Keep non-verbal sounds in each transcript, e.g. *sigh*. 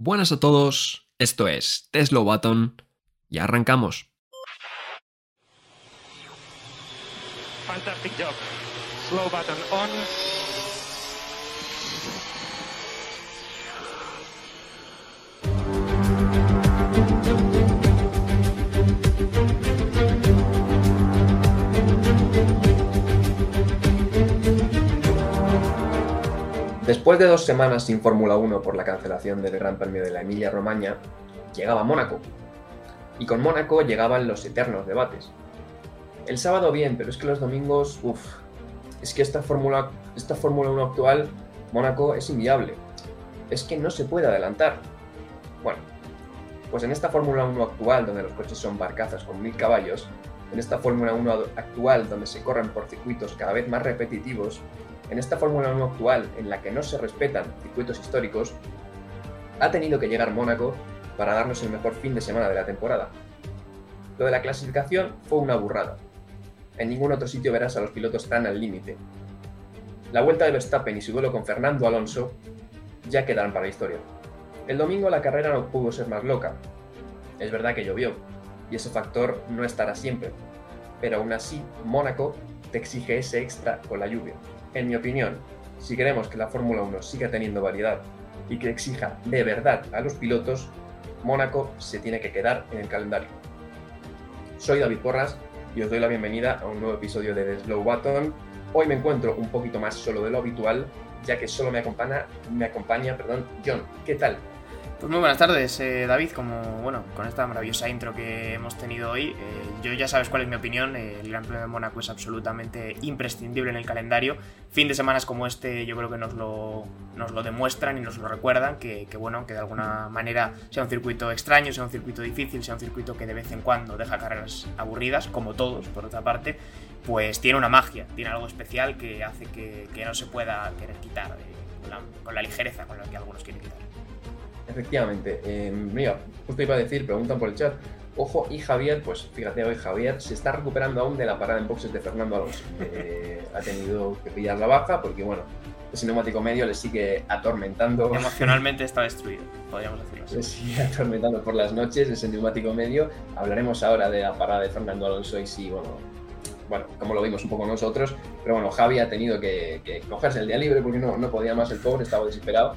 Buenas a todos, esto es Tesla Button y arrancamos. Fantastic job. Slow button on. Después de dos semanas sin Fórmula 1 por la cancelación del Gran Premio de la Emilia-Romagna, llegaba Mónaco. Y con Mónaco llegaban los eternos debates. El sábado bien, pero es que los domingos, uff, es que esta Fórmula esta Fórmula 1 actual, Mónaco, es inviable. Es que no se puede adelantar. Bueno, pues en esta Fórmula 1 actual, donde los coches son barcazas con mil caballos, en esta Fórmula 1 actual, donde se corren por circuitos cada vez más repetitivos, en esta Fórmula 1 actual, en la que no se respetan circuitos históricos, ha tenido que llegar Mónaco para darnos el mejor fin de semana de la temporada. Lo de la clasificación fue una burrada. En ningún otro sitio verás a los pilotos tan al límite. La vuelta de Verstappen y su duelo con Fernando Alonso ya quedarán para la historia. El domingo la carrera no pudo ser más loca. Es verdad que llovió, y ese factor no estará siempre, pero aún así Mónaco te exige ese extra con la lluvia. En mi opinión, si queremos que la Fórmula 1 siga teniendo variedad y que exija de verdad a los pilotos, Mónaco se tiene que quedar en el calendario. Soy David Porras y os doy la bienvenida a un nuevo episodio de The Slow Button. Hoy me encuentro un poquito más solo de lo habitual, ya que solo me acompaña, me acompaña perdón, John. ¿Qué tal? Pues muy buenas tardes, eh, David. Como bueno, con esta maravillosa intro que hemos tenido hoy, eh, yo ya sabes cuál es mi opinión. Eh, el Gran Premio de Mónaco es absolutamente imprescindible en el calendario. Fin de semanas como este, yo creo que nos lo, nos lo demuestran y nos lo recuerdan. Que, bueno, que de alguna manera sea un circuito extraño, sea un circuito difícil, sea un circuito que de vez en cuando deja carreras aburridas, como todos, por otra parte, pues tiene una magia, tiene algo especial que hace que, no se pueda querer quitar la, con la ligereza con la que algunos quieren quitar. Efectivamente. Eh, mira, justo iba a decir, preguntan por el chat. Ojo, y Javier, pues fíjate, hoy Javier se está recuperando aún de la parada en boxes de Fernando Alonso. *laughs* Eh, ha tenido que pillar la baja porque, bueno, ese neumático medio le sigue atormentando. Emocionalmente está destruido, podríamos decirlo así. Le sigue atormentando por las noches ese neumático medio. Hablaremos ahora de la parada de Fernando Alonso y si, bueno, bueno, como lo vimos un poco nosotros, pero bueno, Javi ha tenido que, que cogerse el día libre porque no, no podía más el pobre, estaba desesperado.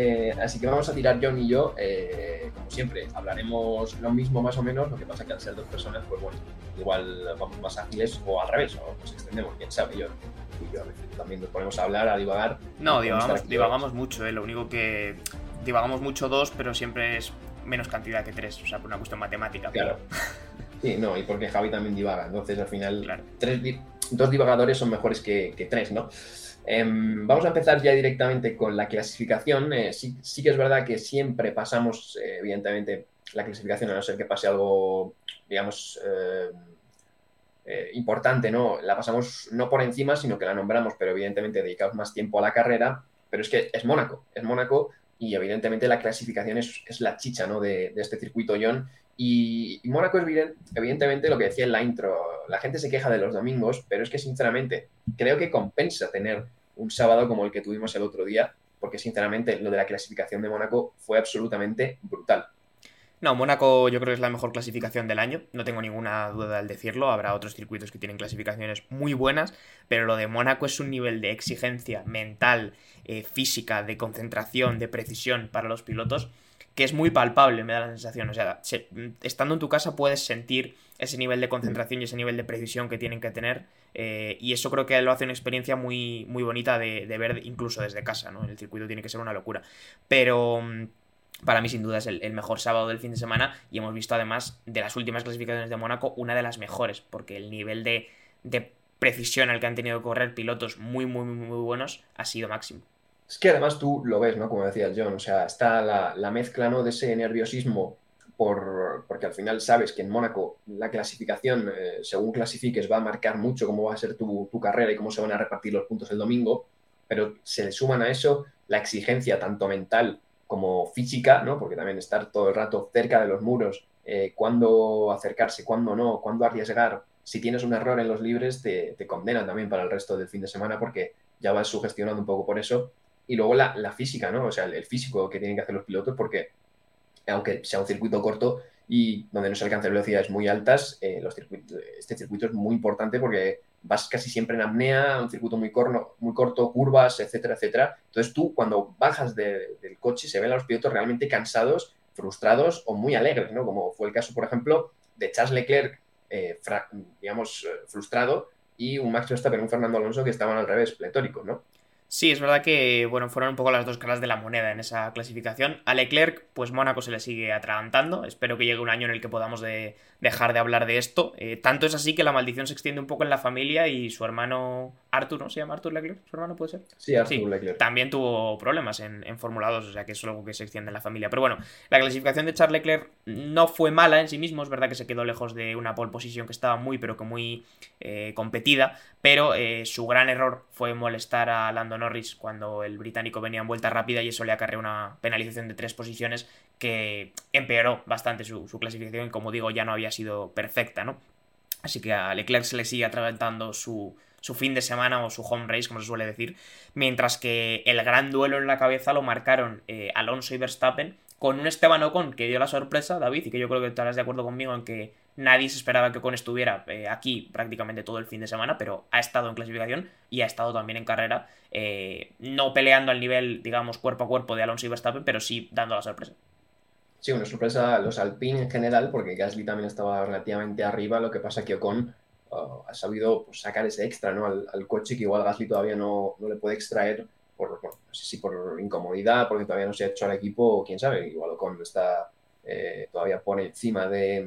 Eh, así que vamos a tirar John y yo, eh, como siempre, hablaremos lo mismo más o menos, lo que pasa que al ser dos personas, pues bueno, igual vamos más ágiles o al revés, o nos extendemos, quién sabe, yo y yo a veces también nos ponemos a hablar, a divagar. No, divagamos, divagamos mucho, eh, lo único que divagamos mucho dos, pero siempre es menos cantidad que tres, o sea, por una cuestión matemática. Claro. Sí, no, y porque Javi también divaga, entonces al final claro. tres, dos divagadores son mejores que, tres, ¿no? Eh, vamos a empezar ya directamente con la clasificación. Eh, sí, sí, que es verdad que siempre pasamos, eh, evidentemente, la clasificación, a no ser que pase algo, digamos, importante, ¿no? La pasamos no por encima, sino que la nombramos, pero evidentemente dedicamos más tiempo a la carrera. Pero es que es Mónaco, es Mónaco y evidentemente la clasificación es, es la chicha, ¿no? De, de, este circuito John. Y, Mónaco es evidentemente lo que decía en la intro, la gente se queja de los domingos, pero es que sinceramente creo que compensa tener un sábado como el que tuvimos el otro día, porque sinceramente lo de la clasificación de Mónaco fue absolutamente brutal. No, Mónaco yo creo que es la mejor clasificación del año, no tengo ninguna duda al decirlo, habrá otros circuitos que tienen clasificaciones muy buenas, pero lo de Mónaco es un nivel de exigencia mental, eh, física, de concentración, de precisión para los pilotos que es muy palpable, me da la sensación. O sea, se, estando en tu casa puedes sentir ese nivel de concentración y ese nivel de precisión que tienen que tener. Eh, y eso creo que lo hace una experiencia muy, muy bonita de, ver incluso desde casa, ¿no? El circuito tiene que ser una locura. Pero para mí sin duda es el, el, mejor sábado del fin de semana y hemos visto además de las últimas clasificaciones de Mónaco una de las mejores, porque el nivel de, de precisión al que han tenido que correr pilotos muy, muy, muy, muy buenos ha sido máximo. Es que además tú lo ves, ¿no? Como decía John, o sea, está la, la mezcla, ¿no? De ese nerviosismo por, porque al final sabes que en Mónaco la clasificación, eh, según clasifiques, va a marcar mucho cómo va a ser tu, tu, carrera y cómo se van a repartir los puntos el domingo, pero se le suman a eso la exigencia tanto mental como física, ¿no? Porque también estar todo el rato cerca de los muros, eh, cuándo acercarse, cuándo no, cuándo arriesgar. Si tienes un error en los libres, te, te condenan también para el resto del fin de semana porque ya vas sugestionando un poco por eso y luego la, la, física, ¿no? O sea, el, físico que tienen que hacer los pilotos, porque aunque sea un circuito corto y donde no se alcanzan velocidades muy altas, eh, los este circuito es muy importante porque vas casi siempre en apnea, un circuito muy, corno, muy corto, curvas, etcétera, etcétera. Entonces tú cuando bajas del coche se ven a los pilotos realmente cansados, frustrados o muy alegres, ¿no? Como fue el caso, por ejemplo, de Charles Leclerc, eh, digamos, eh, frustrado, y un Max Verstappen, un Fernando Alonso que estaban al revés, pletóricos, ¿no? Sí, es verdad que bueno, fueron un poco las dos caras de la moneda en esa clasificación. A Leclerc, pues Mónaco se le sigue atragantando. Espero que llegue un año en el que podamos de, dejar de hablar de esto. Eh, tanto es así que la maldición se extiende un poco en la familia y su hermano Arthur, ¿no? ¿Se llama Arthur Leclerc? ¿Su hermano puede ser? Sí, Arthur Leclerc. También tuvo problemas en, en Fórmula 2, o sea que es algo que se extiende en la familia. Pero bueno, la clasificación de Charles Leclerc no fue mala en sí mismo. Es verdad que se quedó lejos de una pole position que estaba muy, pero que muy eh, competida. Pero eh, su gran error fue molestar a Lando Norris cuando el británico venía en vuelta rápida y eso le acarreó una penalización de tres posiciones que empeoró bastante su, clasificación y como digo ya no había sido perfecta, ¿no? Así que a Leclerc se le sigue atravesando su, su fin de semana o su home race, como se suele decir, mientras que el gran duelo en la cabeza lo marcaron eh, Alonso y Verstappen, con un Esteban Ocon que dio la sorpresa, David, y que yo creo que estarás de acuerdo conmigo en que nadie se esperaba que Ocon estuviera eh, aquí prácticamente todo el fin de semana, pero ha estado en clasificación y ha estado también en carrera, eh, no peleando al nivel, digamos, cuerpo a cuerpo de Alonso y Verstappen, pero sí dando la sorpresa. Sí, una sorpresa a los Alpine en general, porque Gasly también estaba relativamente arriba, lo que pasa que Ocon uh, ha sabido pues, sacar ese extra ¿no? al, coche que igual Gasly todavía no, no le puede extraer por, no sé si por incomodidad, porque todavía no se ha hecho al equipo, quién sabe, igual Ocon está eh, todavía pone encima de,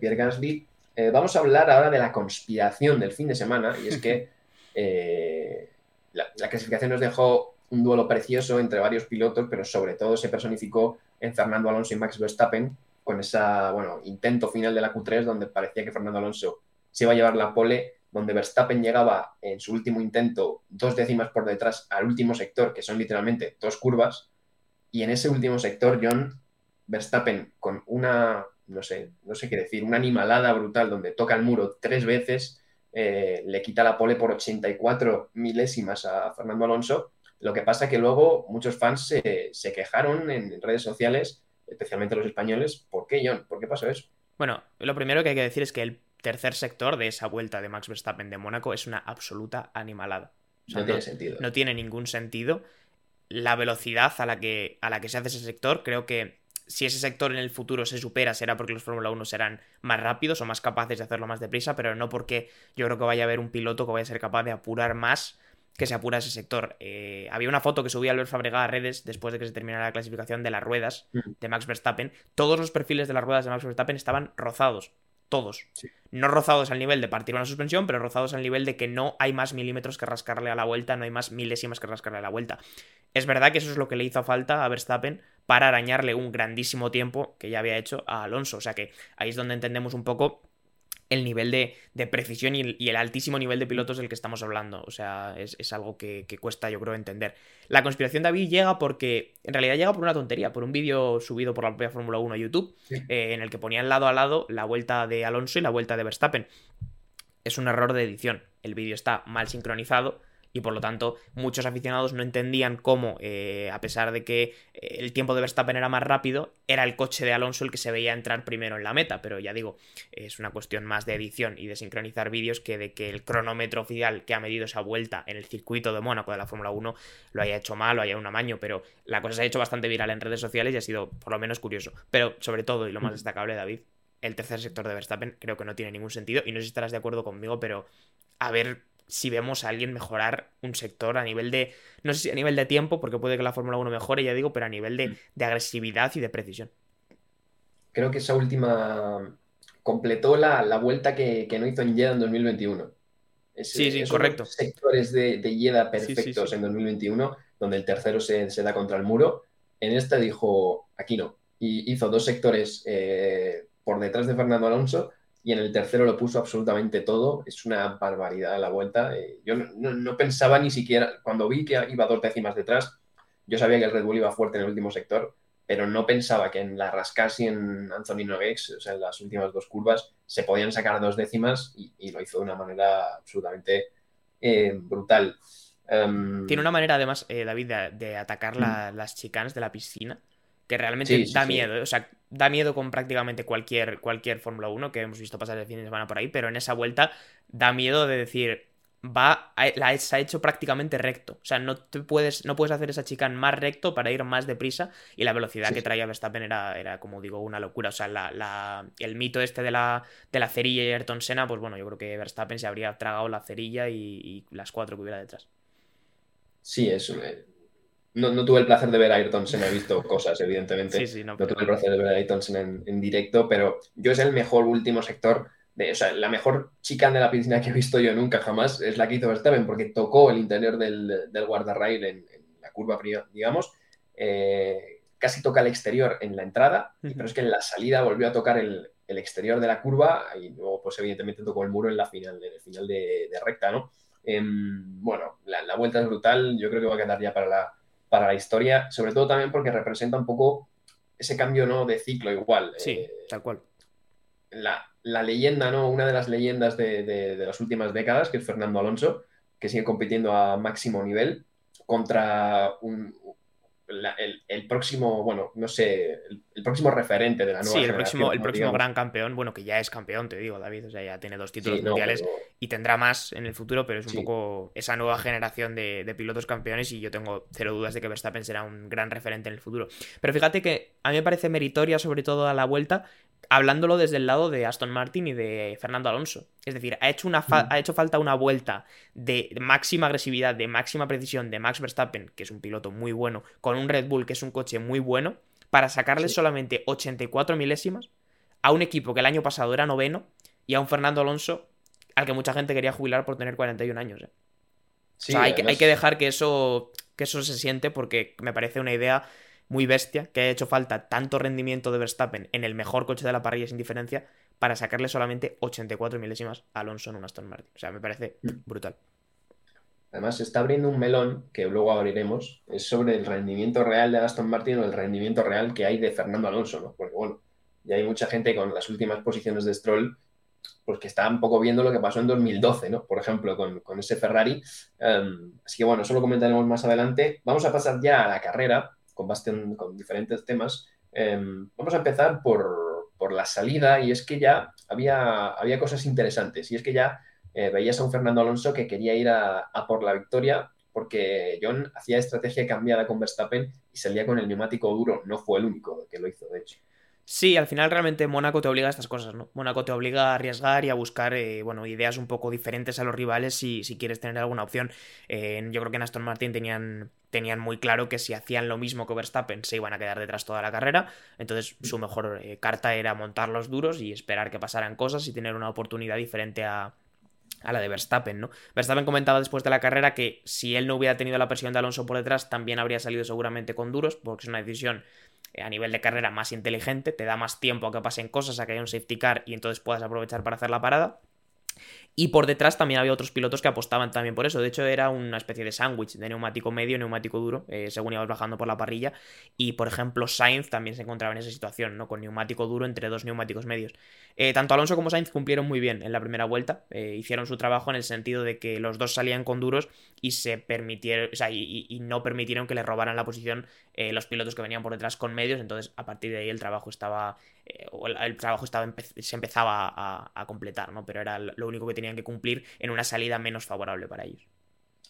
Pierre Gasly. Eh, vamos a hablar ahora de la conspiración del fin de semana, y es que *laughs* eh, la, clasificación nos dejó un duelo precioso entre varios pilotos, pero sobre todo se personificó en Fernando Alonso y Max Verstappen, con ese bueno, intento final de la Q3, donde parecía que Fernando Alonso se iba a llevar la pole donde Verstappen llegaba en su último intento dos décimas por detrás al último sector, que son literalmente dos curvas, y en ese último sector John Verstappen con una, no sé, no sé qué decir, una animalada brutal donde toca el muro tres veces, eh, le quita la pole por 84 milésimas a Fernando Alonso. Lo que pasa que luego muchos fans se, se quejaron en redes sociales, especialmente los españoles, ¿por qué John? ¿Por qué pasó eso? Bueno, lo primero que hay que decir es que el tercer sector de esa vuelta de Max Verstappen de Mónaco es una absoluta animalada. no, tiene sentido. No tiene ningún sentido. La velocidad a la, que, a la que se hace ese sector, creo que si ese sector en el futuro se supera, será porque los Fórmula 1 serán más rápidos o más capaces de hacerlo más deprisa, pero no porque yo creo que vaya a haber un piloto que vaya a ser capaz de apurar más que se apura ese sector. Eh, había una foto que subía Albert Fabregat a redes después de que se terminara la clasificación de las ruedas de Max Verstappen. Todos los perfiles de las ruedas de Max Verstappen estaban rozados todos. No rozados al nivel de partir una suspensión, pero rozados al nivel de que no hay más milímetros que rascarle a la vuelta, no hay más milésimas que rascarle a la vuelta. Es verdad que eso es lo que le hizo falta a Verstappen para arañarle un grandísimo tiempo que ya había hecho a Alonso. O sea que ahí es donde entendemos un poco el nivel de, precisión y el, altísimo nivel de pilotos del que estamos hablando. O sea, es, algo que, cuesta, yo creo, entender. La conspiración de David llega porque, en realidad llega por una tontería, por un vídeo subido por la propia Fórmula 1 a YouTube, eh, en el que ponían lado a lado la vuelta de Alonso y la vuelta de Verstappen. Es un error de edición. El vídeo está mal sincronizado y por lo tanto muchos aficionados no entendían cómo, eh, a pesar de que eh, el tiempo de Verstappen era más rápido, era el coche de Alonso el que se veía entrar primero en la meta, pero ya digo, es una cuestión más de edición y de sincronizar vídeos que de que el cronómetro oficial que ha medido esa vuelta en el circuito de Mónaco de la Fórmula 1 lo haya hecho mal o haya un amaño, pero la cosa se ha hecho bastante viral en redes sociales y ha sido por lo menos curioso. Pero sobre todo, y lo más destacable, David, el tercer sector de Verstappen creo que no tiene ningún sentido. Y no sé si estarás de acuerdo conmigo, pero a ver si vemos a alguien mejorar un sector a nivel de, no sé si a nivel de tiempo, porque puede que la Fórmula 1 mejore, ya digo, pero a nivel de, mm. agresividad y de precisión. Creo que esa última completó la, vuelta que, no hizo en Jeddah en 2021. sí, sí, correcto. Sectores de, de perfectos en 2021, donde el tercero se, da contra el muro. En esta dijo, aquí no. Y hizo dos sectores eh, por detrás de Fernando Alonso y en el tercero lo puso absolutamente todo. Es una barbaridad la vuelta. Eh, yo no, pensaba ni siquiera, cuando vi que iba dos décimas detrás, yo sabía que el Red Bull iba fuerte en el último sector, pero no pensaba que en la Rascas y en Anthony Noguex, o sea, en las últimas dos curvas, se podían sacar dos décimas y, lo hizo de una manera absolutamente eh, brutal. Em, Tiene una manera, además, eh, David, de, de atacar la- las chicanas de la piscina que realmente Sí, da sí. miedo. O sea, da miedo con prácticamente cualquier, cualquier Fórmula 1 que hemos visto pasar el fin de semana por ahí, pero en esa vuelta da miedo de decir, va, la se ha hecho prácticamente recto. O sea, no te puedes, no puedes hacer esa chicane más recto para ir más deprisa y la velocidad Sí, que traía Verstappen era, era, como digo, una locura. O sea, la, la- el mito este de la, de la cerilla y Ayrton Senna, pues bueno, yo creo que Verstappen se habría tragado la cerilla y, y las cuatro que hubiera detrás. Sí, es. eh, No, no tuve el placer de ver a Ayrton Senna, he visto cosas, evidentemente. Sí, sí, no, No tuve el placer de ver a Ayrton Senna en, en directo, pero yo es el mejor último sector. De, o sea, la mejor chicane de la piscina que he visto yo nunca jamás es la que hizo Verstappen, porque tocó el interior del, del guardarrail en, en la curva, digamos. eh, casi toca el exterior en la entrada, pero es que en la salida volvió a tocar el, el exterior de la curva y luego, pues evidentemente tocó el muro en la final, en el final de, de recta, ¿no? Em, bueno, la, la vuelta es brutal, yo creo que va a quedar ya para la, para la historia, sobre todo también porque representa un poco ese cambio ¿no? de ciclo igual. Sí, Eh, tal cual. la, la leyenda, ¿no? Una de las leyendas de, de- de las últimas décadas, que es Fernando Alonso, que sigue compitiendo a máximo nivel contra un, la- el, el próximo, bueno, no sé, el, el próximo referente de la nueva Sí, el próximo, el próximo Digamos. gran campeón, bueno, que ya es campeón, te digo, David, o sea, ya tiene dos títulos Sí, no, mundiales pero- y tendrá más en el futuro, pero es un Sí. poco esa nueva generación de, de pilotos campeones y yo tengo cero dudas de que Verstappen será un gran referente en el futuro. Pero fíjate que a mí me parece meritoria, sobre todo a la vuelta, hablándolo desde el lado de Aston Martin y de Fernando Alonso. Es decir, ha hecho, una fa- Mm. ha hecho falta una vuelta de máxima agresividad, de máxima precisión de Max Verstappen, que es un piloto muy bueno, con un Red Bull, que es un coche muy bueno, para sacarle Sí. solamente 84 milésimas a un equipo que el año pasado era noveno y a un Fernando Alonso al que mucha gente quería jubilar por tener 41 años. ¿eh? Sí, o sea, hay, que, hay que dejar que eso, que eso se siente porque me parece una idea muy bestia que ha hecho falta tanto rendimiento de Verstappen en el mejor coche de la parrilla sin diferencia para sacarle solamente 84 milésimas a Alonso en un Aston Martin. O sea, me parece Mm. brutal. Además, está abriendo un melón que luego abriremos, es sobre el rendimiento real de Aston Martin o el rendimiento real que hay de Fernando Alonso, ¿no? Porque bueno, ya hay mucha gente con las últimas posiciones de Stroll, pues que está un poco viendo lo que pasó en 2012, ¿no? Por ejemplo, con, con ese Ferrari. Um, así que bueno, eso lo comentaremos más adelante. Vamos a pasar ya a la carrera con, con diferentes temas. Um, vamos a empezar por, por, la salida y es que ya había, había cosas interesantes y es que ya eh, veías a un Fernando Alonso que quería ir a, por la victoria porque John hacía estrategia cambiada con Verstappen y salía con el neumático duro. No fue el único que lo hizo, de hecho. Sí, al final realmente Mónaco te obliga a estas cosas, ¿no? Mónaco te obliga a arriesgar y a buscar, eh, bueno, ideas un poco diferentes a los rivales si, si quieres tener alguna opción. Eh, yo creo que en Aston Martin tenían, tenían muy claro que si hacían lo mismo que Verstappen se iban a quedar detrás toda la carrera. Entonces su mejor eh, carta era montar los duros y esperar que pasaran cosas y tener una oportunidad diferente a, a la de Verstappen, ¿no? Verstappen comentaba después de la carrera que si él no hubiera tenido la presión de Alonso por detrás, también habría salido seguramente con duros, porque es una decisión eh, a nivel de carrera más inteligente, te da más tiempo a que pasen cosas, a que haya un safety car y entonces puedas aprovechar para hacer la parada. Y por detrás también había otros pilotos que apostaban también por eso. De hecho, era una especie de sándwich de neumático medio neumático duro, eh, según ibas bajando por la parrilla. Y, por ejemplo, Sainz también se encontraba en esa situación, ¿no? Con neumático duro entre dos neumáticos medios. Eh, tanto Alonso como Sainz cumplieron muy bien en la primera vuelta. Eh, hicieron su trabajo en el sentido de que los dos salían con duros y se permitieron. O sea, y, y no permitieron que le robaran la posición los pilotos que venían por detrás con medios. Entonces, a partir de ahí el trabajo estaba. Eh, el, el, trabajo estaba empe se empezaba a, completar, ¿no? Pero era lo único que tenían que cumplir en una salida menos favorable para ellos.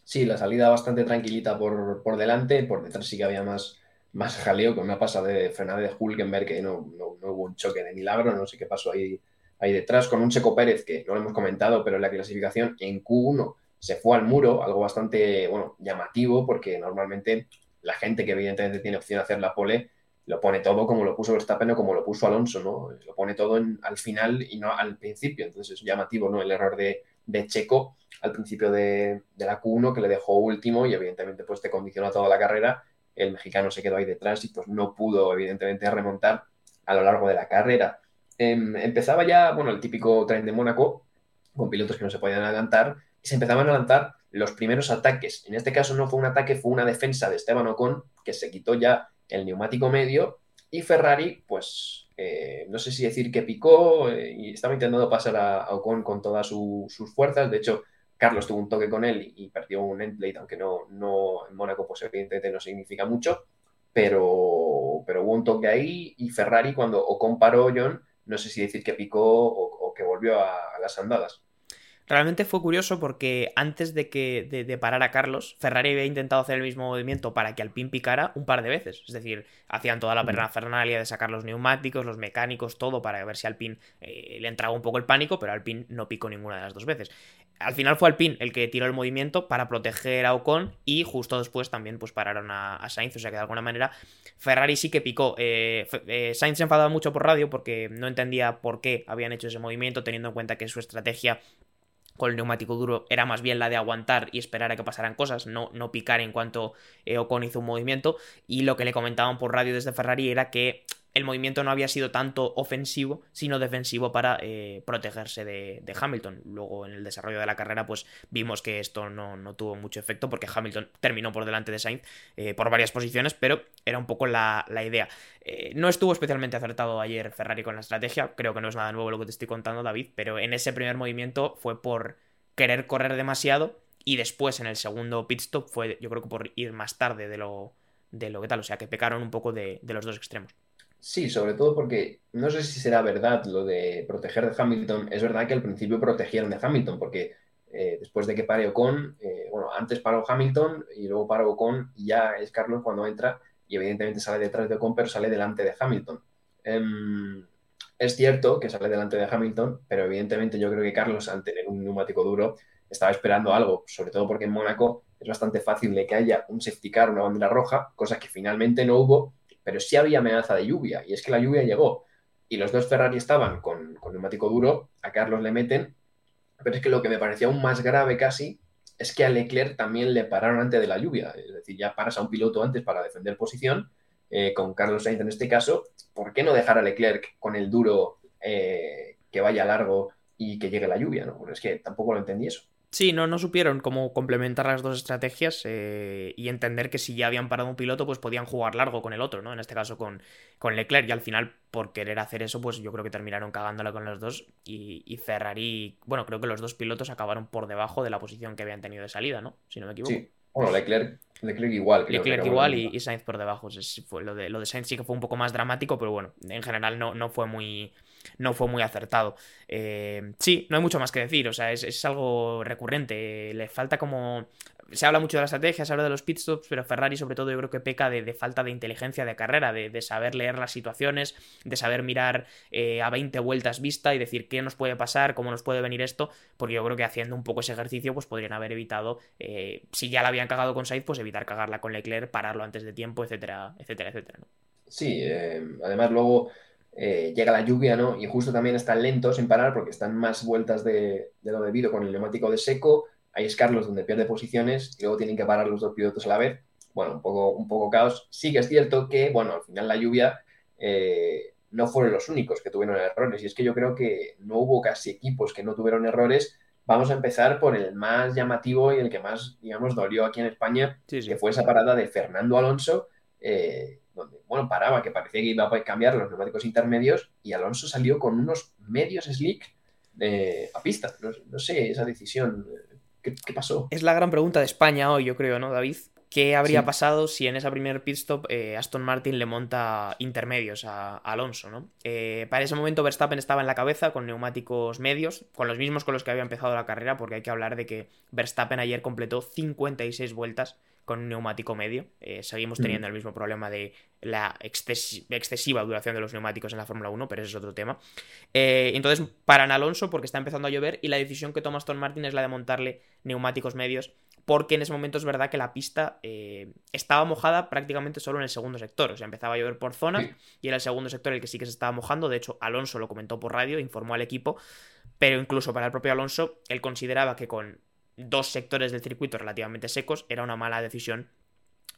Sí, la salida bastante tranquilita por, por delante, por detrás sí que había más, más jaleo con una pasada de frenada de Hulkenberg que no, no, no, hubo un choque de milagro, no sé qué pasó ahí, ahí detrás, con un Checo Pérez que no lo hemos comentado, pero en la clasificación en Q1 se fue al muro, algo bastante bueno, llamativo porque normalmente la gente que evidentemente tiene opción de hacer la pole lo pone todo como lo puso Verstappen o como lo puso Alonso, ¿no? Lo pone todo en, al final y no al principio, entonces es llamativo, ¿no? El error de, Checo al principio de, la Q1 que le dejó último y evidentemente pues te condicionó toda la carrera. El mexicano se quedó ahí detrás y pues no pudo evidentemente remontar a lo largo de la carrera. Eh, empezaba ya, bueno, el típico tren de Mónaco con pilotos que no se podían adelantar y se empezaban a adelantar los primeros ataques. En este caso no fue un ataque, fue una defensa de Esteban Ocon que se quitó ya el neumático medio y Ferrari pues eh, no sé si decir que picó eh, y estaba intentando pasar a, Ocon con todas su, sus fuerzas. De hecho, Carlos tuvo un toque con él y, perdió un endplate, aunque no, no en Mónaco, pues evidentemente no significa mucho, pero, pero hubo un toque ahí y Ferrari cuando o comparó John, no sé si decir que picó o, que volvió a las andadas. Realmente fue curioso porque antes de que de, parar a Carlos, Ferrari había intentado hacer el mismo movimiento para que Alpine picara un par de veces. Es decir, hacían toda la pernafernalia de sacar los neumáticos, los mecánicos, todo para ver si Alpine eh, le entraba un poco el pánico, pero Alpine no picó ninguna de las dos veces. Al final fue Alpine el que tiró el movimiento para proteger a Ocon y justo después también pues pararon a, Sainz. O sea que de alguna manera Ferrari sí que picó. Eh, eh, Sainz se enfadaba mucho por radio porque no entendía por qué habían hecho ese movimiento, teniendo en cuenta que su estrategia con el neumático duro era más bien la de aguantar y esperar a que pasaran cosas, no, no picar en cuanto eh, Ocon hizo un movimiento. Y lo que le comentaban por radio desde Ferrari era que el movimiento no había sido tanto ofensivo, sino defensivo para eh, protegerse de, Hamilton. Luego en el desarrollo de la carrera, pues vimos que esto no, tuvo mucho efecto porque Hamilton terminó por delante de Sainz eh, por varias posiciones, pero era un poco la, idea. Eh, no estuvo especialmente acertado ayer Ferrari con la estrategia, creo que no es nada nuevo lo que te estoy contando, David, pero en ese primer movimiento fue por querer correr demasiado y después en el segundo pit stop fue yo creo que por ir más tarde de lo, de lo que tal, o sea que pecaron un poco de los dos extremos. Sí, sobre todo porque no sé si será verdad lo de proteger de Hamilton. Es verdad que al principio protegieron de Hamilton, porque eh, después de que pare Ocon, eh, bueno, antes paró Hamilton y luego paró Ocon y ya es Carlos cuando entra y evidentemente sale detrás de Ocon, pero sale delante de Hamilton. Em, es cierto que sale delante de Hamilton, pero evidentemente yo creo que Carlos, al tener un neumático duro, estaba esperando algo, sobre todo porque en Mónaco es bastante fácil de que haya un safety car, una bandera roja, cosa que finalmente no hubo pero sí había amenaza de lluvia, y es que la lluvia llegó, y los dos Ferrari estaban con, con neumático duro, a Carlos le meten, pero es que lo que me parecía aún más grave casi es que a Leclerc también le pararon antes de la lluvia, es decir, ya paras a un piloto antes para defender posición, eh, con Carlos Sainz en este caso, ¿por qué no dejar a Leclerc con el duro eh, que vaya largo y que llegue la lluvia? ¿no? es que tampoco lo entendí eso. Sí, no, no supieron cómo complementar las dos estrategias eh, y entender que si ya habían parado un piloto, pues podían jugar largo con el otro, ¿no? En este caso con, con Leclerc. Y al final, por querer hacer eso, pues yo creo que terminaron cagándola con los dos. Y, Ferrari, bueno, creo que los dos pilotos acabaron por debajo de la posición que habían tenido de salida, ¿no? Si no me equivoco. Sí, bueno, Leclerc, Leclerc igual. Leclerc igual y, Sainz por debajo. fue, lo, de, lo de Sainz sí que fue un poco más dramático, pero bueno, en general no, no fue muy no fue muy acertado. Eh, sí, no hay mucho más que decir, o sea, es, algo recurrente. Le falta como se habla mucho de la estrategia, se habla de los pitstops, pero Ferrari sobre todo yo creo que peca de, falta de inteligencia de carrera, de, saber leer las situaciones, de saber mirar eh, a 20 vueltas vista y decir qué nos puede pasar, cómo nos puede venir esto, porque yo creo que haciendo un poco ese ejercicio pues podrían haber evitado, eh, si ya la habían cagado con Sainz, pues evitar cagarla con Leclerc, pararlo antes de tiempo, etcétera, etcétera, etcétera. Sí, además luego eh, llega la lluvia, ¿no? Y justo también están lentos en parar porque están más vueltas de, lo debido con el neumático de seco. Es Carlos donde pierde posiciones y luego tienen que parar los dos pilotos a la vez. Bueno, un poco, un poco caos. Sí que es cierto que, bueno, al final la lluvia eh, no fueron los únicos que tuvieron errores. Y es que yo creo que no hubo casi equipos que no tuvieron errores. Vamos a empezar por el más llamativo y el que más, digamos, dolió aquí en España, que fue esa parada de Fernando Alonso. Eh, donde, bueno, paraba, que parecía que iba a cambiar los neumáticos intermedios y Alonso salió con unos medios slick eh, a pista. No, sé, esa decisión, ¿qué, pasó? Es la gran pregunta de España hoy, yo creo, ¿no, David? ¿Qué habría pasado si en esa primer pit stop eh, Aston Martin le monta intermedios a, Alonso? ¿no? Eh, para ese momento Verstappen estaba en la cabeza con neumáticos medios, con los mismos con los que había empezado la carrera, porque hay que hablar de que Verstappen ayer completó 56 vueltas con un neumático medio. Eh, seguimos teniendo el mismo problema de la excesiva duración de los neumáticos en la Fórmula 1, pero ese es otro tema. Eh, entonces paran Alonso porque está empezando a llover y la decisión que toma Aston Martin es la de montarle neumáticos medios porque en ese momento es verdad que la pista eh, estaba mojada prácticamente solo en el segundo sector, o sea, empezaba a llover por zonas y era el segundo sector el que sí que se estaba mojando, de hecho Alonso lo comentó por radio, informó al equipo, pero incluso para el propio Alonso, él consideraba que con dos sectores del circuito relativamente secos, era una mala decisión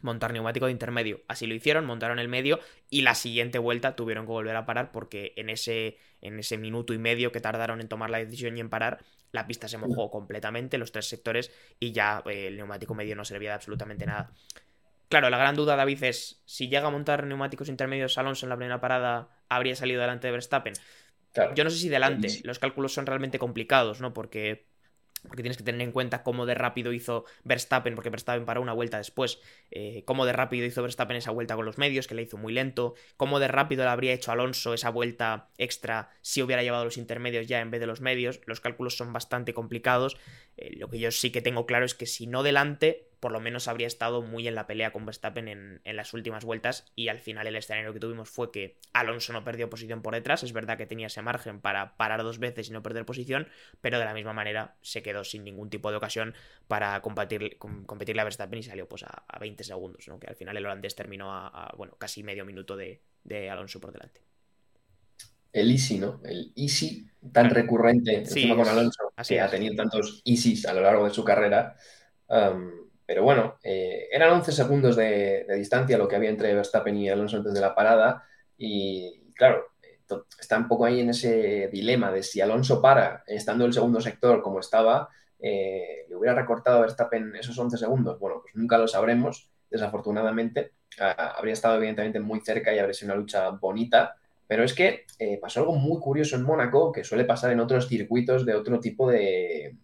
montar neumático de intermedio. Así lo hicieron, montaron el medio y la siguiente vuelta tuvieron que volver a parar porque en ese, en ese minuto y medio que tardaron en tomar la decisión y en parar, la pista se mojó completamente, los tres sectores, y ya eh, el neumático medio no servía de absolutamente nada. Claro, la gran duda, David, es si llega a montar neumáticos intermedios Alonso en la primera parada, ¿habría salido delante de Verstappen? Yo no sé si delante, los cálculos son realmente complicados, ¿no? Porque porque tienes que tener en cuenta cómo de rápido hizo Verstappen, porque Verstappen paró una vuelta después, eh, cómo de rápido hizo Verstappen esa vuelta con los medios, que le hizo muy lento, cómo de rápido le habría hecho Alonso esa vuelta extra si hubiera llevado los intermedios ya en vez de los medios, los cálculos son bastante complicados, eh, lo que yo sí que tengo claro es que si no delante, por lo menos habría estado muy en la pelea con Verstappen en, las últimas vueltas y al final el escenario que tuvimos fue que Alonso no perdió posición por detrás, es verdad que tenía ese margen para parar dos veces y no perder posición, pero de la misma manera se quedó sin ningún tipo de ocasión para competir, competirle a Verstappen y salió pues a, 20 segundos, ¿no? que al final el holandés terminó a, bueno, casi medio minuto de, Alonso por delante. El easy, ¿no? El easy tan recurrente encima con Alonso, que ha tenido tantos easies a lo largo de su carrera. Pero bueno, eh, eran 11 segundos de, distancia lo que había entre Verstappen y Alonso antes de la parada. Y claro, está un poco ahí en ese dilema de si Alonso para estando el segundo sector como estaba, eh, le hubiera recortado a Verstappen esos 11 segundos. Bueno, pues nunca lo sabremos, desafortunadamente. Ah, habría estado evidentemente muy cerca y habría sido una lucha bonita. Pero es que eh, pasó algo muy curioso en Mónaco que suele pasar en otros circuitos de otro tipo de,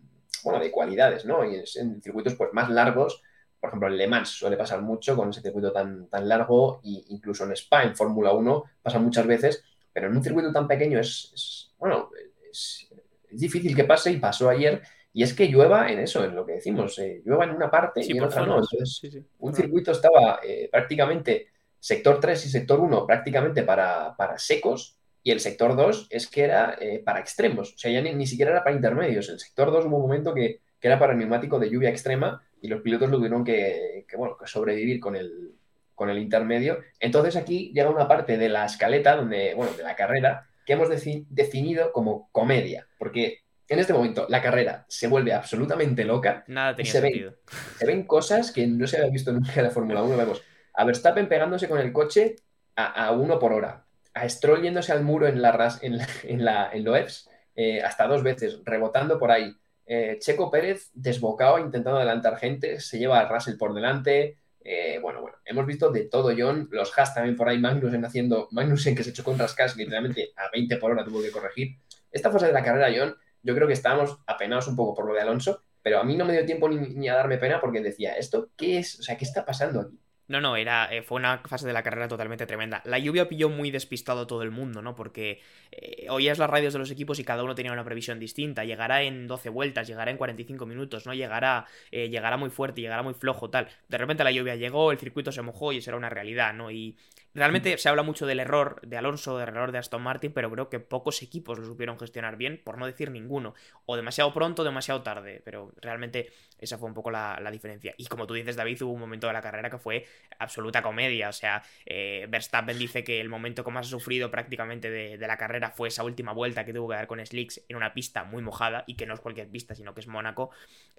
bueno, de cualidades, ¿no? Y en, circuitos pues más largos, por ejemplo, en Le Mans suele pasar mucho con ese circuito tan, tan largo, e incluso en Spa, en Fórmula 1, pasa muchas veces, pero en un circuito tan pequeño es, bueno, es, difícil que pase y pasó ayer. Y es que llueva en eso, en lo que decimos, eh, llueva en una parte y en otra no. Entonces, un circuito estaba eh, prácticamente sector 3 y sector 1 prácticamente para, para secos y el sector 2 es que era eh, para extremos, o sea, ya ni, siquiera era para intermedios. El sector 2 hubo un momento que, era para neumático de lluvia extrema y los pilotos lo tuvieron que, bueno, que sobrevivir con el, con el intermedio. Entonces aquí llega una parte de la escaleta, donde, bueno, de la carrera, que hemos definido como comedia, porque en este momento la carrera se vuelve absolutamente loca. Nada tenía se sentido. Ven, *laughs* se ven cosas que no se había visto nunca en la Fórmula 1. Vemos a Verstappen pegándose con el coche a, a uno por hora a Stroll yéndose al muro en, la, en, la, en, Loebs eh, hasta dos veces, rebotando por ahí. Eh, Checo Pérez desbocado, intentando adelantar gente, se lleva a Russell por delante. Eh, bueno, bueno, hemos visto de todo, John. Los Haas también por ahí, Magnussen haciendo, Magnussen que se echó contra Skas, literalmente a 20 por hora tuvo que corregir. Esta fase de la carrera, John, yo creo que estábamos apenados un poco por lo de Alonso, pero a mí no me dio tiempo ni, ni a darme pena porque decía, ¿esto qué es? O sea, ¿qué está pasando aquí? No, no, era, eh, fue una fase de la carrera totalmente tremenda. La lluvia pilló muy despistado a todo el mundo, ¿no? Porque eh, oías las radios de los equipos y cada uno tenía una previsión distinta. Llegará en 12 vueltas, llegará en 45 minutos, ¿no? Llegará, eh, llegará muy fuerte, llegará muy flojo, tal. De repente la lluvia llegó, el circuito se mojó y eso era una realidad, ¿no? Y realmente se habla mucho del error de Alonso, del error de Aston Martin, pero creo que pocos equipos lo supieron gestionar bien, por no decir ninguno. O demasiado pronto o demasiado tarde, pero realmente esa fue un poco la, diferencia. Y como tú dices, David, hubo un momento de la carrera que fue absoluta comedia. O sea, eh, Verstappen dice que el momento que más ha sufrido prácticamente de, la carrera fue esa última vuelta que tuvo que dar con Slicks en una pista muy mojada y que no es cualquier pista, sino que es Mónaco.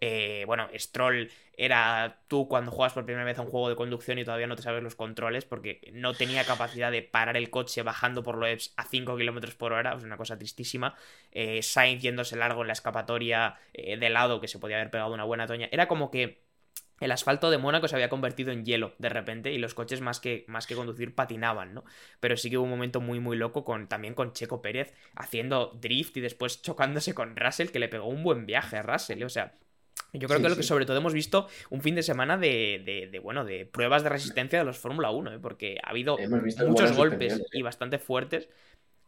Eh, bueno, Stroll era tú cuando juegas por primera vez a un juego de conducción y todavía no te sabes los controles porque no tenía capacidad de parar el coche bajando por los a 5 km por hora, es una cosa tristísima. Eh, Sainz yéndose largo en la escapatoria eh, de lado que se podía haber pegado una buena toña. Era como que el asfalto de Mónaco se había convertido en hielo de repente y los coches más que, más que conducir patinaban, ¿no? Pero sí que hubo un momento muy muy loco con, también con Checo Pérez haciendo drift y después chocándose con Russell que le pegó un buen viaje a Russell, ¿eh? o sea, yo creo que lo que sobre todo hemos visto un fin de semana de, bueno, de pruebas de resistencia de los Fórmula 1, ¿eh? porque ha habido muchos golpes y bastante fuertes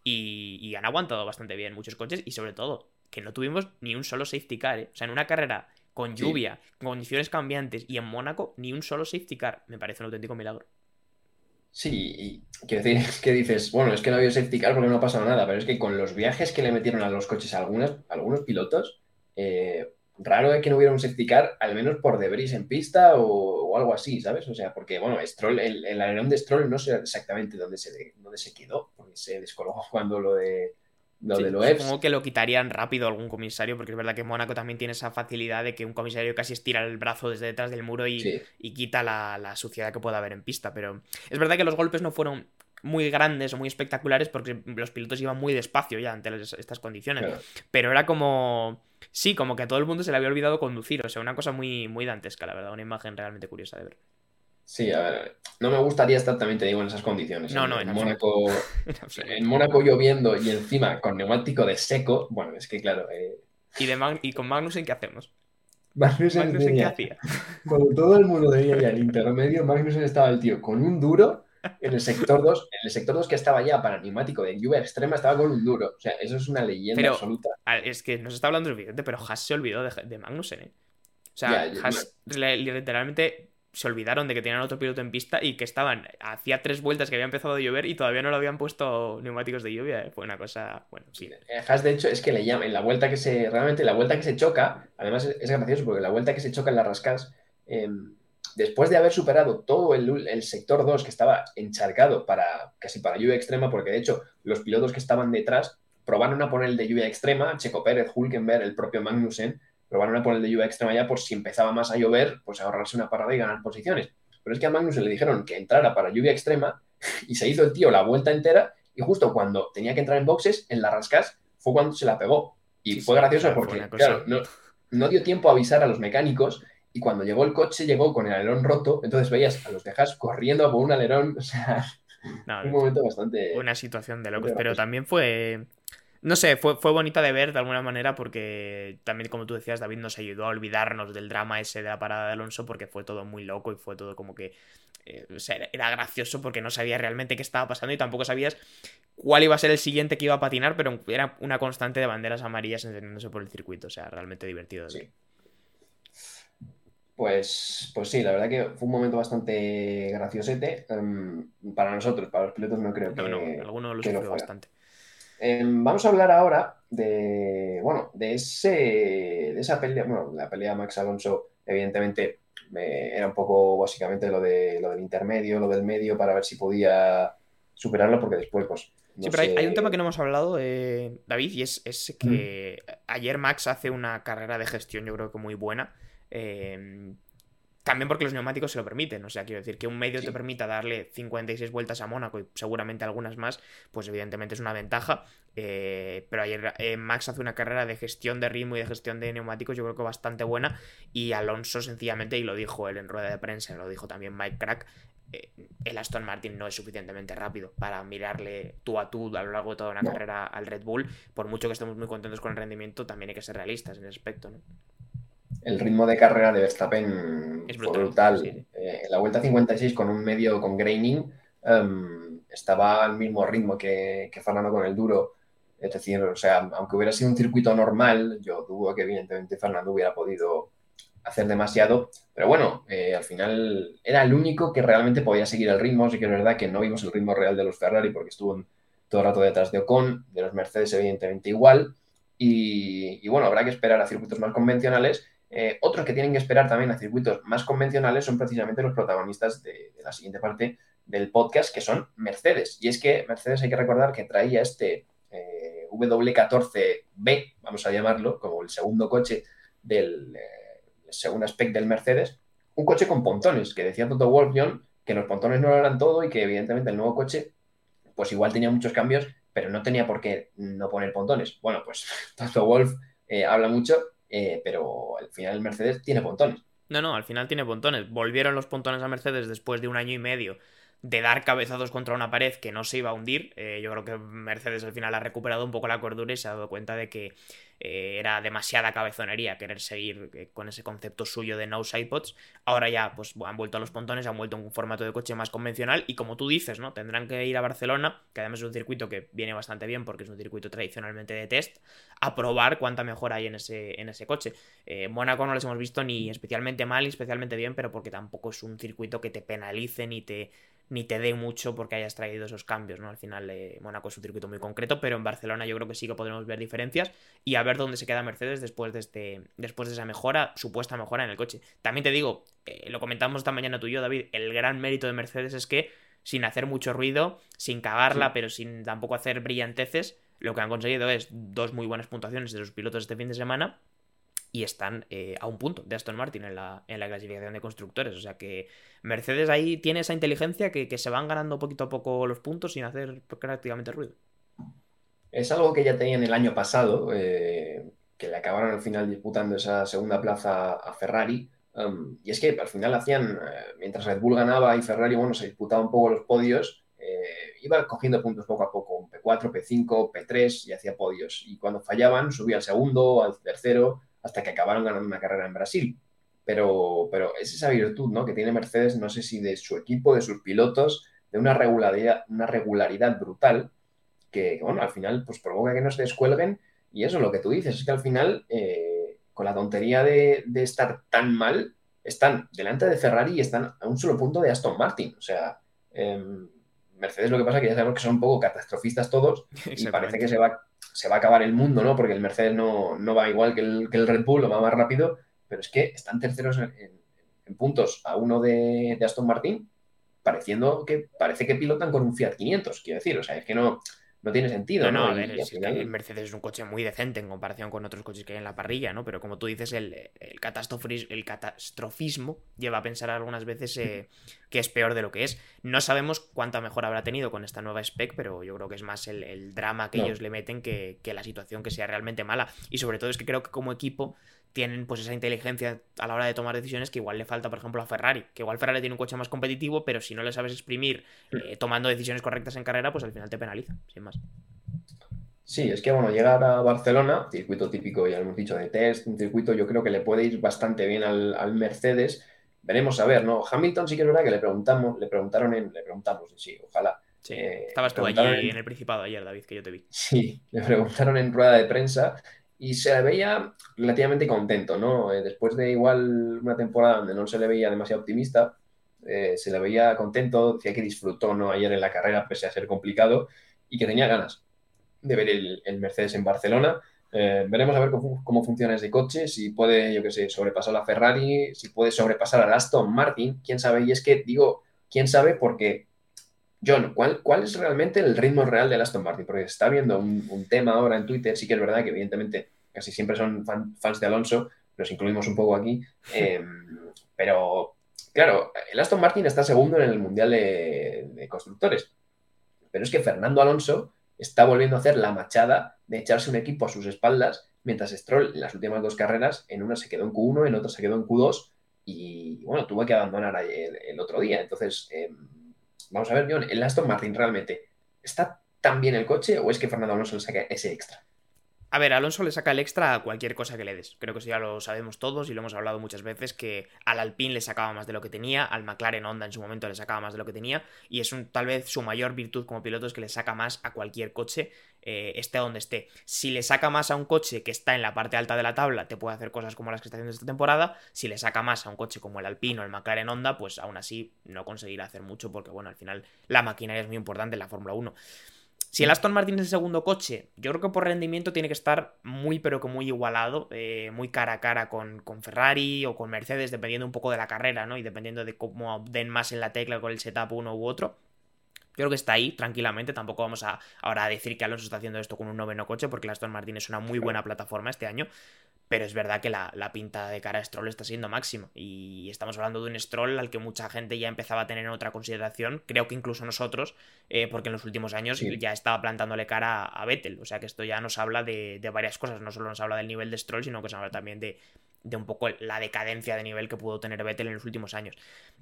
y, han aguantado bastante bien muchos coches y sobre todo que no tuvimos ni un solo safety car. ¿eh? O sea, en una carrera con lluvia, condiciones cambiantes y en Mónaco ni un solo safety car. Me parece un auténtico milagro. Sí, y quiero decir, es *laughs* que dices, bueno, es que no había safety car porque no ha pasado nada, pero es que con los viajes que le metieron a los coches a algunos pilotos, eh, raro que no hubiera un safety car, al menos por debris en pista o, algo así, ¿sabes? O sea, porque, bueno, Stroll, el, el alerón de Stroll no sé exactamente dónde se, dónde se quedó, porque se descolgó *laughs* cuando lo de lo de Loebs. Supongo que lo quitarían rápido algún comisario, porque es verdad que Mónaco también tiene esa facilidad de que un comisario casi estira el brazo desde detrás del muro y, quita la, la, suciedad que pueda haber en pista. Pero es verdad que los golpes no fueron muy grandes o muy espectaculares porque los pilotos iban muy despacio ya ante estas condiciones. Pero era como. Sí, como que a todo el mundo se le había olvidado conducir. O sea, una cosa muy, muy dantesca, la verdad. Una imagen realmente curiosa de ver. Sí, a ver, no me gustaría estar también, te digo, en esas condiciones. No, no, en, Mónaco. *laughs* en Mónaco lloviendo y encima con neumático de seco. Bueno, es que claro, eh, ¿Y, de Mag- ¿Y con Magnussen qué hacemos? Magnussen, ¿Magnussen qué hacía? Cuando todo el mundo tenía ya el intermedio, Magnussen estaba el tío con un duro en el sector 2. En el sector 2 que estaba ya para neumático de lluvia extrema, estaba con un duro. O sea, eso es una leyenda Pero- absoluta. Es que nos está hablando evidente, pero Haas se olvidó de, de Magnussen, ¿eh? O sea, yo- Haas literalmente se olvidaron de que tenían otro piloto en pista y que estaban, hacía tres vueltas que había empezado a llover y todavía no le habían puesto neumáticos de lluvia, ¿eh? Fue una cosa, bueno, sí. Eh, Haas, de hecho, es que le llaman, en la vuelta que se, realmente la vuelta que se choca, además es, es gracioso porque la vuelta que se choca en las rascas, eh, después de haber superado todo el, el sector 2 que estaba encharcado para casi para lluvia extrema, porque de hecho los pilotos que estaban detrás probaron a poner el de lluvia extrema, Checo Pérez, Hulkenberg, el propio Magnussen, probaron a poner el de lluvia extrema ya por si empezaba más a llover, pues ahorrarse una parada y ganar posiciones. Pero es que a Magnussen le dijeron que entrara para lluvia extrema *laughs* y se hizo el tío la vuelta entera y justo cuando tenía que entrar en boxes, en la rascas, fue cuando se la pegó. Y Sí, fue sí, gracioso fue porque, claro, no dio tiempo a avisar a los mecánicos y cuando llegó el coche llegó con el alerón roto, entonces veías a los de Haas corriendo a por un alerón, *laughs* o sea, No, un momento bastante... una situación de locos, pero también fue... No sé, fue, fue bonita de ver de alguna manera porque también, como tú decías, David nos ayudó a olvidarnos del drama ese de la parada de Alonso porque fue todo muy loco y fue todo como que... eh, o sea, era- gracioso porque no sabías realmente qué estaba pasando y tampoco sabías cuál iba a ser el siguiente que iba a patinar, pero era una constante de banderas amarillas encendiéndose por el circuito, o sea, realmente divertido. Sí. Pues, pues sí, la verdad que fue un momento bastante graciosete. em, para nosotros, para los pilotos no creo que... No, no, alguno lo sufrió bastante. Em, vamos a hablar ahora de, bueno, de, ese, de esa pelea, bueno, la pelea Max Alonso, evidentemente, me- era un poco básicamente lo, de, lo del intermedio, lo del medio, para ver si podía superarlo, porque después, pues... no Sí, pero hay, sé- hay un tema que no hemos hablado, eh, David, y es, es que ayer Max hace una carrera de gestión, yo creo que muy buena. Eh, también porque los neumáticos se lo permiten. O sea, quiero decir que un medio Sí. te permita darle 56 vueltas a Mónaco y seguramente algunas más, pues evidentemente es una ventaja. eh, pero ayer eh, Max hace una carrera de gestión de ritmo y de gestión de neumáticos, yo creo que bastante buena. Y Alonso, sencillamente, y lo dijo él en rueda de prensa, lo dijo también Mike Crack, eh, el Aston Martin no es suficientemente rápido para mirarle tú a tú a lo largo de toda una No. carrera al Red Bull. Por mucho que estemos muy contentos con el rendimiento, también hay que ser realistas en ese aspecto, ¿no? El ritmo de carrera de Verstappen Es fue brutal, brutal. sí, sí. Eh, en la vuelta 56 con un medio con graining em, estaba al mismo ritmo que, que Fernando con el duro. Es decir, o sea, aunque hubiera sido un circuito normal, yo dudo que evidentemente Fernando hubiera podido hacer demasiado. Pero bueno, eh, al final era el único que realmente podía seguir el ritmo. Sí que es verdad que no vimos el ritmo real de los Ferrari porque estuvo todo el rato detrás de Ocon, de los Mercedes evidentemente igual. Y, y bueno, habrá que esperar a circuitos más convencionales. Eh, otros que tienen que esperar también a circuitos más convencionales son precisamente los protagonistas de, la siguiente parte del podcast, que son Mercedes. Y es que Mercedes hay que recordar que traía este eh, W14B, vamos a llamarlo, como el segundo coche del eh, segundo aspect del Mercedes, un coche con pontones, que decía Toto Wolff que los pontones no lo eran todo y que evidentemente el nuevo coche pues igual tenía muchos cambios, pero no tenía por qué no poner pontones. Bueno, pues *laughs* Toto Wolff eh, habla mucho, eh, pero al final Mercedes tiene pontones. No, no, al final tiene pontones. Volvieron los pontones a Mercedes después de un año y medio de dar cabezazos contra una pared que no se iba a hundir. Eh, yo creo que Mercedes al final ha recuperado un poco la cordura y se ha dado cuenta de que eh, era demasiada cabezonería querer seguir eh, con ese concepto suyo de no sidepods. Ahora ya pues han vuelto a los pontones, han vuelto a un formato de coche más convencional y como tú dices, ¿no? Tendrán que ir a Barcelona, que además es un circuito que viene bastante bien porque es un circuito tradicionalmente de test, a probar cuánta mejora hay en ese, en ese coche. Eh, Mónaco no les hemos visto ni especialmente mal ni especialmente bien, pero porque tampoco es un circuito que te penalice ni te, ni te dé mucho porque hayas traído esos cambios, ¿no? Al final eh, Mónaco es un circuito muy concreto, pero en Barcelona yo creo que sí que podremos ver diferencias y a ver dónde se queda Mercedes después de, este, después de esa mejora, supuesta mejora en el coche. También te digo, eh, lo comentamos esta mañana tú y yo, David, el gran mérito de Mercedes es que sin hacer mucho ruido, sin cagarla, Sí. pero sin tampoco hacer brillanteces, lo que han conseguido es dos muy buenas puntuaciones de sus pilotos este fin de semana y están eh, a un punto de Aston Martin en la, en la clasificación de constructores. O sea que Mercedes ahí tiene esa inteligencia que, que se van ganando poquito a poco los puntos sin hacer prácticamente ruido. Es algo que ya tenían el año pasado, eh, que le acabaron al final disputando esa segunda plaza a Ferrari. Um, y es que al final hacían, eh, mientras Red Bull ganaba y Ferrari, bueno, se disputaba un poco los podios, eh, iba cogiendo puntos poco a poco, P4, P5, P3 y hacía podios. Y cuando fallaban, subía al segundo, al tercero, hasta que acabaron ganando una carrera en Brasil. Pero, pero es esa virtud ¿no? que tiene Mercedes, no sé si de su equipo, de sus pilotos, de una regularidad, una regularidad brutal que, bueno, al final pues provoca que no se descuelguen. Y eso es lo que tú dices, es que al final, eh, con la tontería de, de estar tan mal, están delante de Ferrari y están a un solo punto de Aston Martin. O sea, em, Mercedes lo que pasa es que ya sabemos que son un poco catastrofistas todos y parece que se va, se va a acabar el mundo, ¿no? Porque el Mercedes no, no va igual que el, que el, Red Bull, o va más rápido, pero es que están terceros en, en, puntos a uno de, de, Aston Martin, pareciendo que parece que pilotan con un Fiat 500, quiero decir, o sea, es que no, no tiene sentido. No, no, a ver, es final... el Mercedes es un coche muy decente en comparación con otros coches que hay en la parrilla, ¿no? Pero como tú dices, el, el, catastrofismo, el catastrofismo lleva a pensar algunas veces eh, que es peor de lo que es. No sabemos cuánta mejor habrá tenido con esta nueva spec, pero yo creo que es más el, el drama que no. ellos le meten que, que la situación que sea realmente mala. Y sobre todo es que creo que como equipo tienen pues esa inteligencia a la hora de tomar decisiones que igual le falta, por ejemplo, a Ferrari. Que igual Ferrari tiene un coche más competitivo, pero si no le sabes exprimir eh, tomando decisiones correctas en carrera, pues al final te penaliza, sin más. Sí, es que bueno, llegar a Barcelona, circuito típico, ya lo hemos dicho, de test, un circuito yo creo que le puede ir bastante bien al, al Mercedes. Veremos a ver, ¿no? Hamilton sí que es verdad que le preguntamos, le preguntaron en, le preguntamos, sí, ojalá. Sí, eh, estabas tú allí en... en el Principado ayer, David, que yo te vi. Sí, *laughs* le preguntaron en rueda de prensa y se le veía relativamente contento, ¿no? Eh, después de igual una temporada donde no se le veía demasiado optimista, eh, se le veía contento, decía que disfrutó, ¿no? Ayer en la carrera, pese a ser complicado, y que tenía ganas de ver el, Mercedes en Barcelona. Eh, veremos a ver cómo, cómo, funciona ese coche, si puede, yo qué sé, sobrepasar a la Ferrari, si puede sobrepasar al Aston Martin, quién sabe. Y es que digo, quién sabe porque John, ¿cuál, ¿cuál, es realmente el ritmo real del Aston Martin? Porque está viendo un, un, tema ahora en Twitter, sí que es verdad que evidentemente casi siempre son fan, fans de Alonso, los incluimos un poco aquí, *laughs* eh, pero claro, el Aston Martin está segundo en el Mundial de, de, Constructores, pero es que Fernando Alonso está volviendo a hacer la machada de echarse un equipo a sus espaldas, mientras Stroll en las últimas dos carreras, en una se quedó en Q1, en otra se quedó en Q2, y bueno, tuvo que abandonar el, el otro día, entonces... Eh, Vamos a ver, John, ¿el Aston Martin realmente está tan bien el coche o es que Fernando Alonso le saca ese extra? A ver, Alonso le saca el extra a cualquier cosa que le des. Creo que eso ya lo sabemos todos y lo hemos hablado muchas veces, que al Alpine le sacaba más de lo que tenía, al McLaren Honda en su momento le sacaba más de lo que tenía, y es un, tal vez su mayor virtud como piloto es que le saca más a cualquier coche, eh, esté donde esté. Si le saca más a un coche que está en la parte alta de la tabla, te puede hacer cosas como las que está haciendo esta temporada. Si le saca más a un coche como el Alpine o el McLaren Honda, pues aún así no conseguirá hacer mucho, porque bueno, al final la maquinaria es muy importante en la Fórmula 1. Si el Aston Martin es el segundo coche, yo creo que por rendimiento tiene que estar muy, pero que muy igualado, eh, muy cara a cara con, con, Ferrari o con Mercedes, dependiendo un poco de la carrera, ¿no? Y dependiendo de cómo den más en la tecla con el setup uno u otro. Yo creo que está ahí tranquilamente. Tampoco vamos a ahora a decir que Alonso está haciendo esto con un noveno coche, porque el Aston Martin es una muy buena plataforma este año. Pero es verdad que la, la, pinta de cara a Stroll está siendo máxima. Y estamos hablando de un Stroll al que mucha gente ya empezaba a tener en otra consideración. Creo que incluso nosotros, eh, porque en los últimos años sí. ya estaba plantándole cara a, a, Vettel. O sea que esto ya nos habla de, de, varias cosas. No solo nos habla del nivel de Stroll, sino que nos habla también de, de un poco la decadencia de nivel que pudo tener Vettel en los últimos años.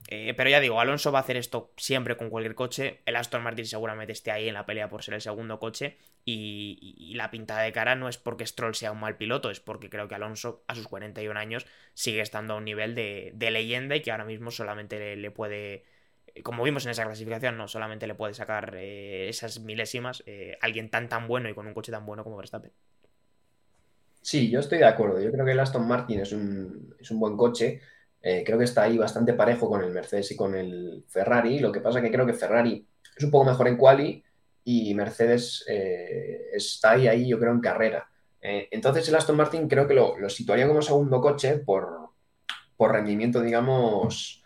Eh, pero ya digo, Alonso va a hacer esto siempre con cualquier coche. El Aston Martin seguramente esté ahí en la pelea por ser el segundo coche. Y, la pintada de cara no es porque Stroll sea un mal piloto, es porque creo que Alonso a sus 41 años sigue estando a un nivel de, leyenda y que ahora mismo solamente le, le, puede. Como vimos en esa clasificación, no solamente le puede sacar eh, esas milésimas eh, alguien tan tan bueno y con un coche tan bueno como Verstappen. Sí, yo estoy de acuerdo. Yo creo que el Aston Martin es un, es un buen coche. Eh, creo que está ahí bastante parejo con el Mercedes y con el Ferrari. Lo que pasa es que creo que Ferrari es un poco mejor en quali y Mercedes eh, está ahí, ahí, yo creo, en carrera. Eh, entonces el Aston Martin creo que lo, lo situaría como segundo coche por, por rendimiento, digamos,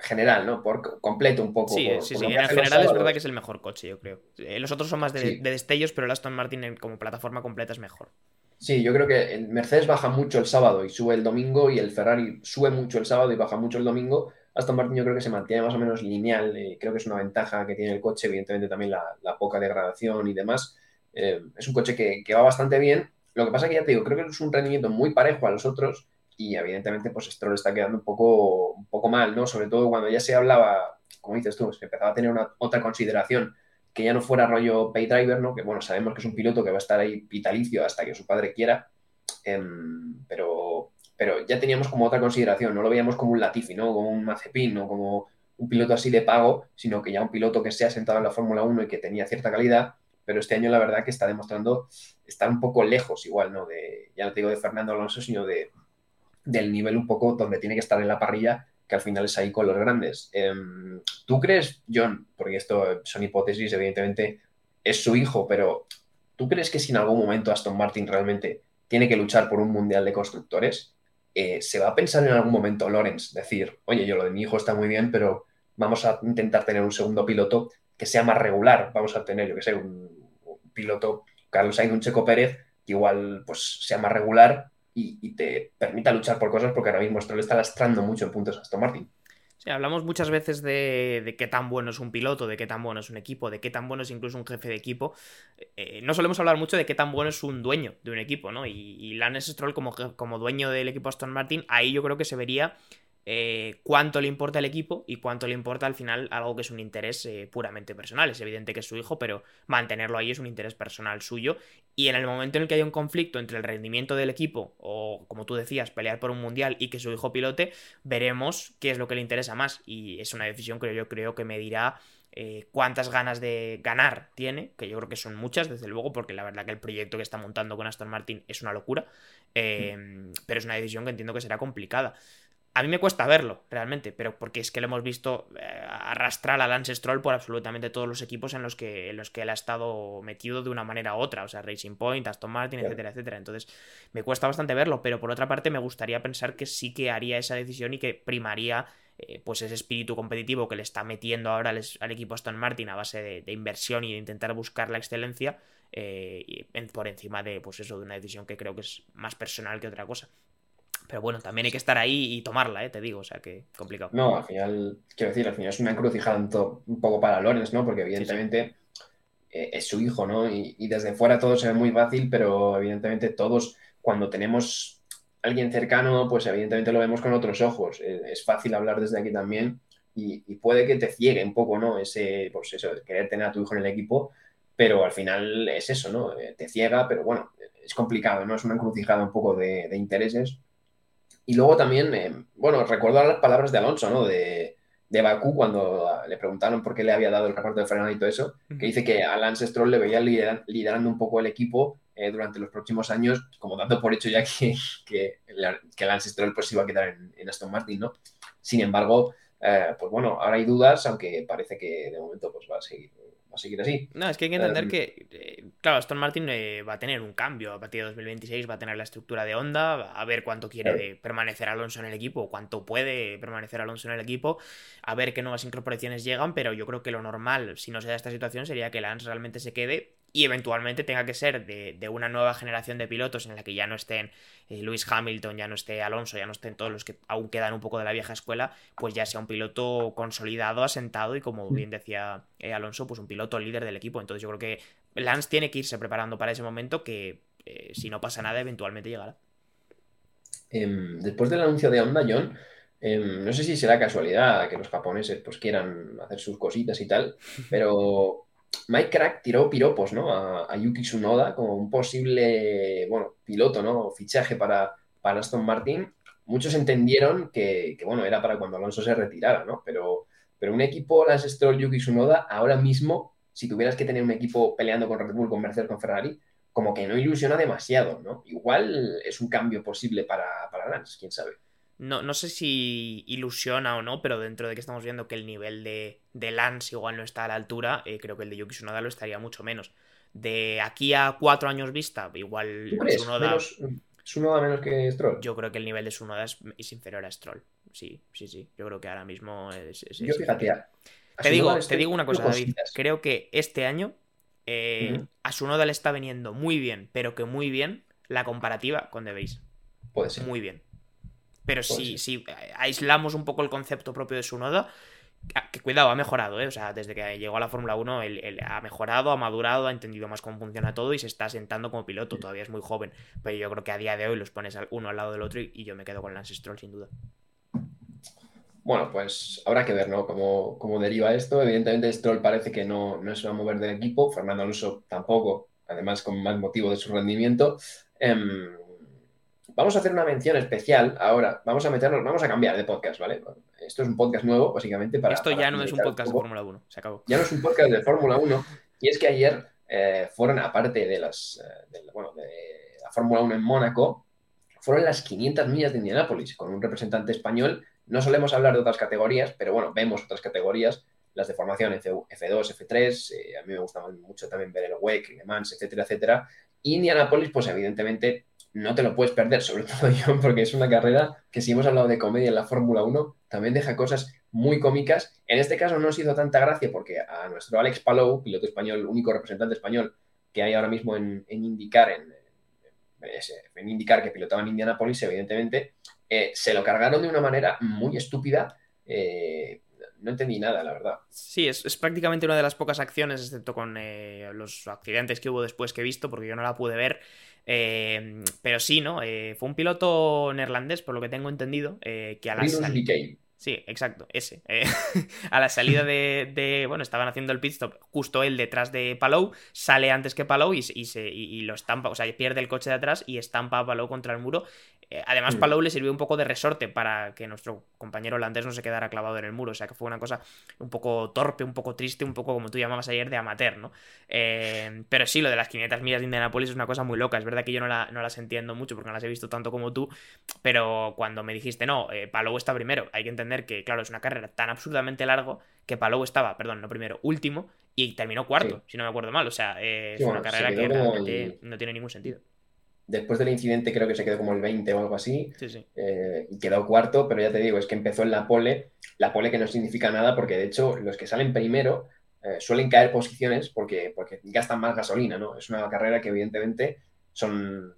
general, ¿no? Por completo un poco. Sí, por, sí, por sí. En general es verdad que es el mejor coche, yo creo. Eh, los otros son más de, sí. de, destellos, pero el Aston Martin como plataforma completa es mejor. Sí, yo creo que el Mercedes baja mucho el sábado y sube el domingo y el Ferrari sube mucho el sábado y baja mucho el domingo. Aston Martin yo creo que se mantiene más o menos lineal. Eh, creo que es una ventaja que tiene el coche, evidentemente también la, la poca degradación y demás. Eh, es un coche que, que va bastante bien. Lo que pasa que ya te digo, creo que es un rendimiento muy parejo a los otros y evidentemente pues Stroll está quedando un poco, un poco mal, ¿no? Sobre todo cuando ya se hablaba como dices tú, se empezaba a tener una, otra consideración que ya no fuera rollo pay driver, ¿no? Que bueno, sabemos que es un piloto que va a estar ahí vitalicio hasta que su padre quiera, em, pero, pero ya teníamos como otra consideración, no lo veíamos como un Latifi, ¿no? Como un Mazepin, ¿no? Como un piloto así de pago, sino que ya un piloto que se ha sentado en la Fórmula 1 y que tenía cierta calidad, pero este año la verdad que está demostrando estar un poco lejos igual, ¿no? De, ya no te digo de Fernando Alonso, sino de, del nivel un poco donde tiene que estar en la parrilla, que al final es ahí con los grandes. Em, ¿Tú crees, John, porque esto son hipótesis, evidentemente es su hijo, pero ¿tú crees que si en algún momento Aston Martin realmente tiene que luchar por un mundial de constructores, eh, se va a pensar en algún momento Lorenz, decir, oye, yo lo de mi hijo está muy bien, pero vamos a intentar tener un segundo piloto que sea más regular, vamos a tener, yo que sé, un, piloto, Carlos Sainz, un Checo Pérez, que igual pues sea más regular y, te permita luchar por cosas, porque ahora mismo Stroll está lastrando mucho en puntos a Aston Martin. Sí, hablamos muchas veces de, qué tan bueno es un piloto, de qué tan bueno es un equipo, de qué tan bueno es incluso un jefe de equipo. Eh, no solemos hablar mucho de qué tan bueno es un dueño de un equipo, ¿no? Y, y Lance Stroll como, como dueño del equipo Aston Martin, ahí yo creo que se vería eh, cuánto le importa el equipo y cuánto le importa al final algo que es un interés eh, puramente personal. Es evidente que es su hijo, pero mantenerlo ahí es un interés personal suyo. Y en el momento en el que hay un conflicto entre el rendimiento del equipo o, como tú decías, pelear por un mundial y que su hijo pilote, veremos qué es lo que le interesa más. Y es una decisión que yo creo que me dirá eh, cuántas ganas de ganar tiene, que yo creo que son muchas, desde luego, porque la verdad que el proyecto que está montando con Aston Martin es una locura, mm. pero es una decisión que entiendo que será complicada. A mí me cuesta verlo, realmente, pero porque es que lo hemos visto eh, arrastrar a Lance Stroll por absolutamente todos los equipos en los, que, en los que él ha estado metido de una manera u otra, o sea, Racing Point, Aston Martin, etcétera, etcétera. Entonces, me cuesta bastante verlo, pero por otra parte me gustaría pensar que sí que haría esa decisión y que primaría eh, pues ese espíritu competitivo que le está metiendo ahora al, equipo Aston Martin a base de, inversión y de intentar buscar la excelencia eh, por encima de, pues eso, de una decisión que creo que es más personal que otra cosa. Pero bueno, también hay que estar ahí y tomarla, ¿eh? te digo, o sea que complicado. No, al final, quiero decir, al final es una encrucijada un, poco para Lorenz, ¿no? Porque evidentemente eh, es su hijo, ¿no? Y, desde fuera todo se ve muy fácil, pero evidentemente todos, cuando tenemos alguien cercano, pues evidentemente lo vemos con otros ojos. Eh, es fácil hablar desde aquí también y, puede que te ciegue un poco, ¿no? Ese, pues eso, querer tener a tu hijo en el equipo, pero al final es eso, ¿no? Eh, te ciega, pero bueno, es complicado, ¿no? Es una encrucijada un poco de, de intereses y luego también, eh, bueno, recuerdo las palabras de Alonso, ¿no? De, de Bakú cuando le preguntaron por qué le había dado el reparto de Fernando y todo eso, que dice que a Lance Stroll le veía liderando un poco el equipo eh, durante los próximos años, como dando por hecho ya *laughs* que, que, que Lance Stroll pues iba a quedar en, Aston Martin, ¿no? Sin embargo, eh, pues bueno, ahora hay dudas, aunque parece que de momento pues va a seguir a seguir así. No, es que hay que entender em, que, eh, claro, Aston Martin eh, va a tener un cambio a partir de 2026, va a tener la estructura de Honda, a ver cuánto quiere permanecer Alonso en el equipo, cuánto puede permanecer Alonso en el equipo, a ver qué nuevas incorporaciones llegan, pero yo creo que lo normal, si no se da esta situación, sería que Lance realmente se quede y eventualmente tenga que ser de, una nueva generación de pilotos en la que ya no estén eh, Lewis Hamilton, ya no esté Alonso, ya no estén todos los que aún quedan un poco de la vieja escuela, pues ya sea un piloto consolidado, asentado y como bien decía eh, Alonso, pues un piloto líder del equipo. Entonces yo creo que Lance tiene que irse preparando para ese momento que eh, si no pasa nada eventualmente llegará. Em, después del anuncio de Honda, John, em, no sé si será casualidad que los japoneses pues quieran hacer sus cositas y tal, *laughs* pero Mike Crack tiró piropos, ¿no? A, Yuki Tsunoda como un posible, bueno, piloto, ¿no? Fichaje para, para Aston Martin. Muchos entendieron que, bueno, era para cuando Alonso se retirara, ¿no? Pero, pero un equipo, las Stroll, Yuki Tsunoda, ahora mismo, si tuvieras que tener un equipo peleando con Red Bull, con Mercedes, con Ferrari, como que no ilusiona demasiado, ¿no? Igual es un cambio posible para, para Lance, quién sabe. No, no sé si ilusiona o no, pero dentro de que estamos viendo que el nivel de, de Lance igual no está a la altura, eh, creo que el de Yuki Tsunoda lo estaría mucho menos. De aquí a cuatro años vista, igual Tsunoda... Menos, menos que Stroll? Yo creo que el nivel de Tsunoda es, es inferior a Stroll. Sí, sí, sí. Yo creo que ahora mismo es... Yo fíjate, te digo, te digo una cosa, David. Creo que este año eh, a Tsunoda le está viniendo muy bien, pero que muy bien la comparativa con The Puede ser. Muy bien. Pero si, si, aislamos un poco el concepto propio de su nodo, ah, que cuidado, ha mejorado, ¿eh? O sea, desde que llegó a la Fórmula 1, él, ha mejorado, ha madurado, ha entendido más cómo funciona todo y se está sentando como piloto. Todavía es muy joven, pero yo creo que a día de hoy los pones uno al lado del otro y, yo me quedo con Lance Stroll sin duda. Bueno, pues habrá que ver, ¿no? Cómo, cómo deriva esto. Evidentemente, Stroll parece que no, no se va a mover del equipo. Fernando Alonso tampoco, además con más motivo de su rendimiento. Em, vamos a hacer una mención especial ahora. Vamos a meternos, vamos a cambiar de podcast, ¿vale? Esto es un podcast nuevo, básicamente. Para, Esto ya para no es un podcast de. Fórmula 1, se acabó. Ya no es un podcast de Fórmula 1. Y es que ayer eh, fueron, aparte de las eh, de, bueno, de la Fórmula 1 en Mónaco, fueron las 500 millas de Indianápolis con un representante español. No solemos hablar de otras categorías, pero bueno, vemos otras categorías, las de formación F, 2 F3. eh, a mí me gusta mucho también ver el WEC, Le Mans, etcétera, etcétera. Y Indianápolis, pues evidentemente no te lo puedes perder, sobre *laughs* todo yo, porque es una carrera que si hemos hablado de comedia en la Fórmula 1, también deja cosas muy cómicas. En este caso no nos hizo tanta gracia porque a nuestro Alex Palou, piloto español, único representante español que hay ahora mismo en, IndyCar, en, en IndyCar que pilotaba en Indianapolis, evidentemente, eh, se lo cargaron de una manera muy estúpida. Eh, no entendí nada, la verdad. Sí, es, es, prácticamente una de las pocas acciones, excepto con eh, los accidentes que hubo después que he visto, porque yo no la pude ver. Eh, pero sí, ¿no? Eh, fue un piloto neerlandés, por lo que tengo entendido, que a la. Sí, exacto, ese. Eh, *laughs* a la salida de, de- Bueno, estaban haciendo el pit stop, justo él detrás de Palou, sale antes que Palou y, se- y, se, y, y lo estampa, o sea, pierde el coche de atrás y estampa a Palou contra el muro. Eh, además, Mm. Palou le sirvió un poco de resorte para que nuestro compañero holandés no se quedara clavado en el muro, o sea, que fue una cosa un poco torpe, un poco triste, un poco como tú llamabas ayer de amateur, ¿no? Eh, pero sí, lo de las 500 millas de Indianapolis es una cosa muy loca. Es verdad que yo no, la- no las entiendo mucho porque no las he visto tanto como tú, pero cuando me dijiste, no, eh, Palou está primero, hay que entender que, claro, es una carrera tan absurdamente largo que Palou estaba, perdón, no primero, último y terminó cuarto, si no me acuerdo mal. O sea, eh, Sí, es una carrera que realmente el- no tiene ningún sentido. Después del incidente creo que se quedó como el 20 o algo así. Sí, sí. eh, quedó cuarto, pero ya te digo, es que empezó en la pole, la pole que no significa nada porque de hecho los que salen primero eh, suelen caer posiciones porque, porque gastan más gasolina, ¿no? Es una carrera que evidentemente son